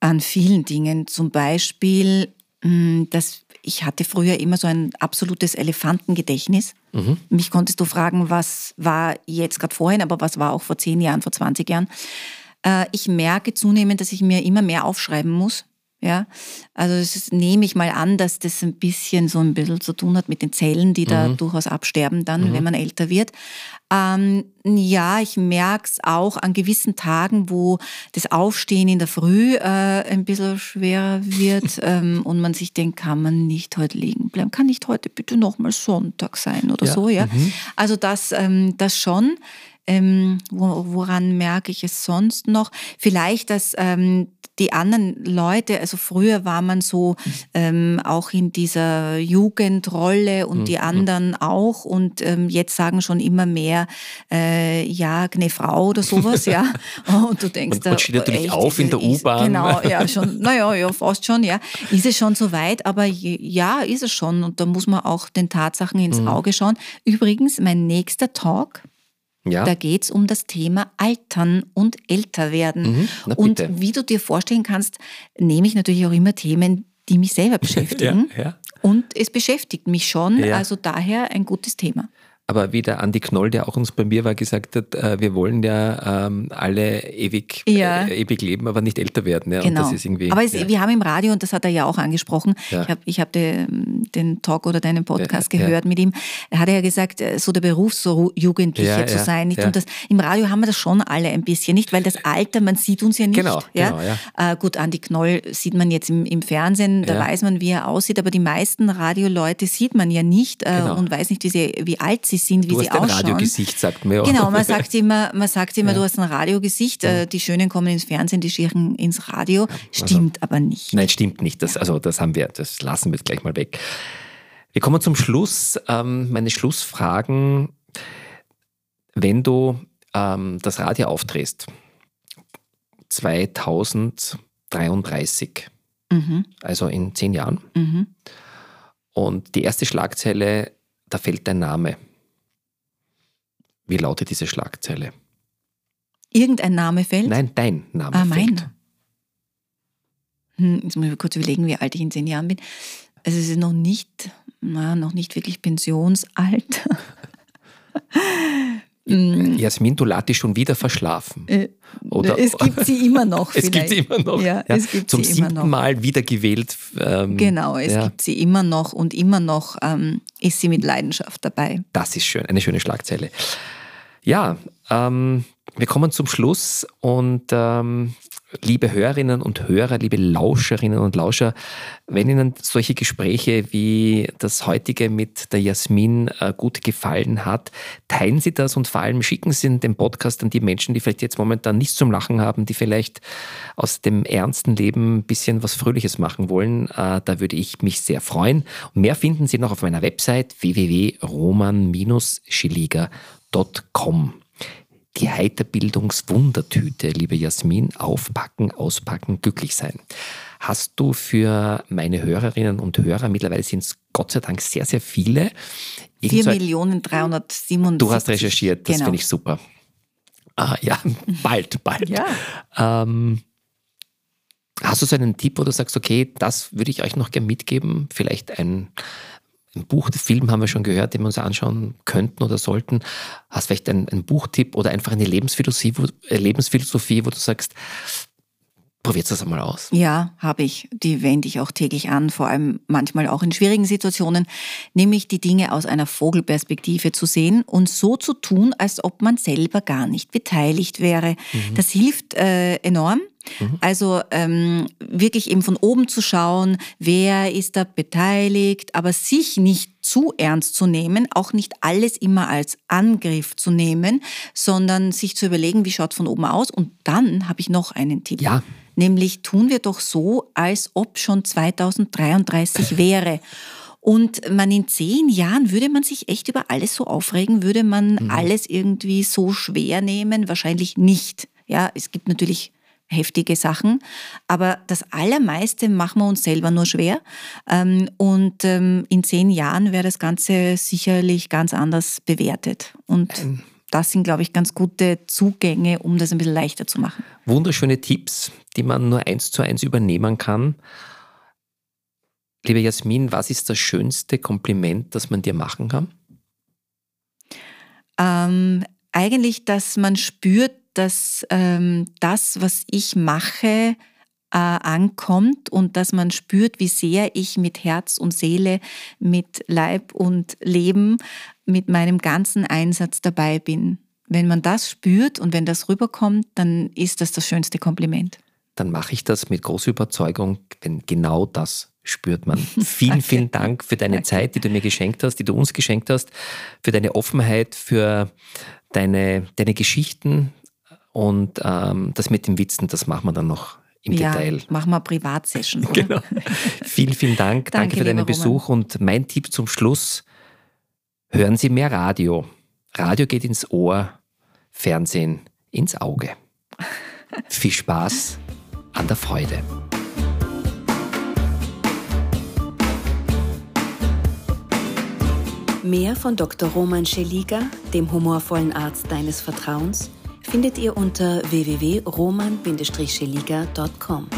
An vielen Dingen. Zum Beispiel, hm, dass ich hatte früher immer so ein absolutes Elefantengedächtnis. Mhm. Mich konntest du fragen, was war jetzt gerade vorhin, aber was war auch vor zehn Jahren, vor 20 Jahren. Äh, ich merke zunehmend, dass ich mir immer mehr aufschreiben muss. Ja, also das nehme ich mal an, dass das ein bisschen so ein bisschen zu tun hat mit den Zellen, die da mhm. durchaus absterben dann, mhm. wenn man älter wird. Ähm, ja, ich merke es auch an gewissen Tagen, wo das Aufstehen in der Früh äh, ein bisschen schwerer wird ähm, und man sich denkt, kann man nicht heute liegen bleiben? Kann nicht heute bitte nochmal Sonntag sein oder ja. so, ja? Mhm. Also das, ähm, das schon. Ähm, woran merke ich es sonst noch? Vielleicht, dass ähm, die anderen Leute, also früher war man so ähm, auch in dieser Jugendrolle und mhm. die anderen auch und ähm, jetzt sagen schon immer mehr, äh, ja, eine Frau oder sowas, ja. Und du denkst, man, man steht natürlich echt, auf in der U-Bahn. Genau, ja, schon, naja, ja, fast schon, ja. Ist es schon so weit, aber ja, ist es schon und da muss man auch den Tatsachen ins mhm. Auge schauen. Übrigens, mein nächster Talk, ja. Da geht es um das Thema Altern und Älterwerden. Mhm. und wie du dir vorstellen kannst, nehme ich natürlich auch immer Themen, die mich selber beschäftigen. ja, ja. Und es beschäftigt mich schon, also daher ein gutes Thema. Aber wie der Andi Knoll, der auch uns bei mir war, gesagt hat, äh, wir wollen ja ähm, alle ewig, ja. äh, ewig leben, aber nicht älter werden. Ja? Genau. aber es, ja. wir haben im Radio, und das hat er ja auch angesprochen, ja. ich habe ich hab den, den, Talk oder deinen Podcast gehört mit ihm, er hat ja gesagt, äh, so der Beruf, so Jugendliche zu sein. Nicht? Und das, im Radio haben wir das schon alle ein bisschen, nicht? Weil das Alter, man sieht uns ja nicht. Genau, ja? Genau, äh, gut, Andi Knoll sieht man jetzt im, im Fernsehen, da weiß man, wie er aussieht, aber die meisten Radioleute sieht man ja nicht äh, genau. und weiß nicht, wie, sie, wie alt sie sie sind, wie du sie ausschauen. Hast ein Radiogesicht, sagt man ja. Genau, man sagt immer, man sagt immer, ja. du hast ein Radiogesicht. Ja. Die Schönen kommen ins Fernsehen, die Schirchen ins Radio. Also stimmt aber nicht. Nein, stimmt nicht. Das, also das haben wir, das lassen wir jetzt gleich mal weg. Wir kommen zum Schluss. Ähm, meine Schlussfragen. Wenn du ähm, das Radio aufdrehst, 2033, mhm. also in zehn Jahren, mhm. und die erste Schlagzeile da fällt dein Name. Wie lautet diese Schlagzeile? Irgendein Name fällt? Nein, dein Name ah, fällt. Mein. Hm, jetzt muss ich kurz überlegen, wie alt ich in zehn Jahren bin. Also es ist noch nicht, na, noch nicht wirklich pensionsalt. Mm. Jasmin, du dich schon wieder verschlafen. Äh, Oder, es gibt sie immer noch. es gibt sie immer noch. Ja, ja. Es gibt Zum sie siebten Mal wiedergewählt. Ähm, genau, es ja. gibt sie immer noch und immer noch ähm, ist sie mit Leidenschaft dabei. Das ist schön, eine schöne Schlagzeile. Ja, ähm, wir kommen zum Schluss und ähm, liebe Hörerinnen und Hörer, liebe Lauscherinnen und Lauscher, wenn Ihnen solche Gespräche wie das heutige mit der Jasmin äh, gut gefallen hat, teilen Sie das und vor allem schicken Sie den Podcast an die Menschen, die vielleicht jetzt momentan nichts zum Lachen haben, die vielleicht aus dem ernsten Leben ein bisschen was Fröhliches machen wollen. Äh, da würde ich mich sehr freuen. Mehr finden Sie noch auf meiner Website www.roman-schilliger.com die Heiterbildungswundertüte, liebe Jasmin, aufpacken, auspacken, glücklich sein. Hast du für meine Hörerinnen und Hörer, mittlerweile sind es Gott sei Dank sehr, sehr viele. 4.377. Du hast recherchiert, das genau. finde ich super. Ah, ja, bald, bald. ja. Ähm, hast du so einen Tipp, wo du sagst, okay, das würde ich euch noch gerne mitgeben? Vielleicht ein ein Buch, den Film haben wir schon gehört, den wir uns anschauen könnten oder sollten. Hast vielleicht einen, einen Buchtipp oder einfach eine Lebensphilosophie wo, äh, Lebensphilosophie, wo du sagst, probiert das einmal aus. Ja, habe ich. Die wende ich auch täglich an, vor allem manchmal auch in schwierigen Situationen, nämlich die Dinge aus einer Vogelperspektive zu sehen und so zu tun, als ob man selber gar nicht beteiligt wäre. Mhm. Das hilft äh, enorm. Mhm. Also ähm, wirklich eben von oben zu schauen, wer ist da beteiligt, aber sich nicht zu ernst zu nehmen, auch nicht alles immer als Angriff zu nehmen, sondern sich zu überlegen, wie schaut von oben aus. Und dann habe ich noch einen Tipp. Ja. Nämlich tun wir doch so, als ob schon 2033 wäre. Und man in zehn Jahren würde man sich echt über alles so aufregen, würde man mhm. alles irgendwie so schwer nehmen? Wahrscheinlich nicht. Ja, es gibt natürlich heftige Sachen. Aber das Allermeiste machen wir uns selber nur schwer. Ähm, und ähm, in zehn Jahren wäre das Ganze sicherlich ganz anders bewertet. Und ähm. das sind, glaube ich, ganz gute Zugänge, um das ein bisschen leichter zu machen. Wunderschöne Tipps, die man nur eins zu eins übernehmen kann. Liebe Jasmin, was ist das schönste Kompliment, das man dir machen kann? Ähm, eigentlich, dass man spürt, dass ähm, das, was ich mache, äh, ankommt und dass man spürt, wie sehr ich mit Herz und Seele, mit Leib und Leben, mit meinem ganzen Einsatz dabei bin. Wenn man das spürt und wenn das rüberkommt, dann ist das das schönste Kompliment. Dann mache ich das mit großer Überzeugung, denn genau das spürt man. vielen, vielen Dank für deine Danke. Zeit, die du mir geschenkt hast, die du uns geschenkt hast, für deine Offenheit, für deine, deine Geschichten und ähm, das mit den Witzen, das machen wir dann noch im ja, Detail. Machen wir Privatsession. genau. vielen, vielen Dank. Danke, Danke für deinen Besuch Roman. und mein Tipp zum Schluss, hören Sie mehr Radio. Radio geht ins Ohr, Fernsehen ins Auge. Viel Spaß an der Freude. Mehr von Dr. Roman Scheliga, dem humorvollen Arzt deines Vertrauens, findet ihr unter www.roman-scheliga.com.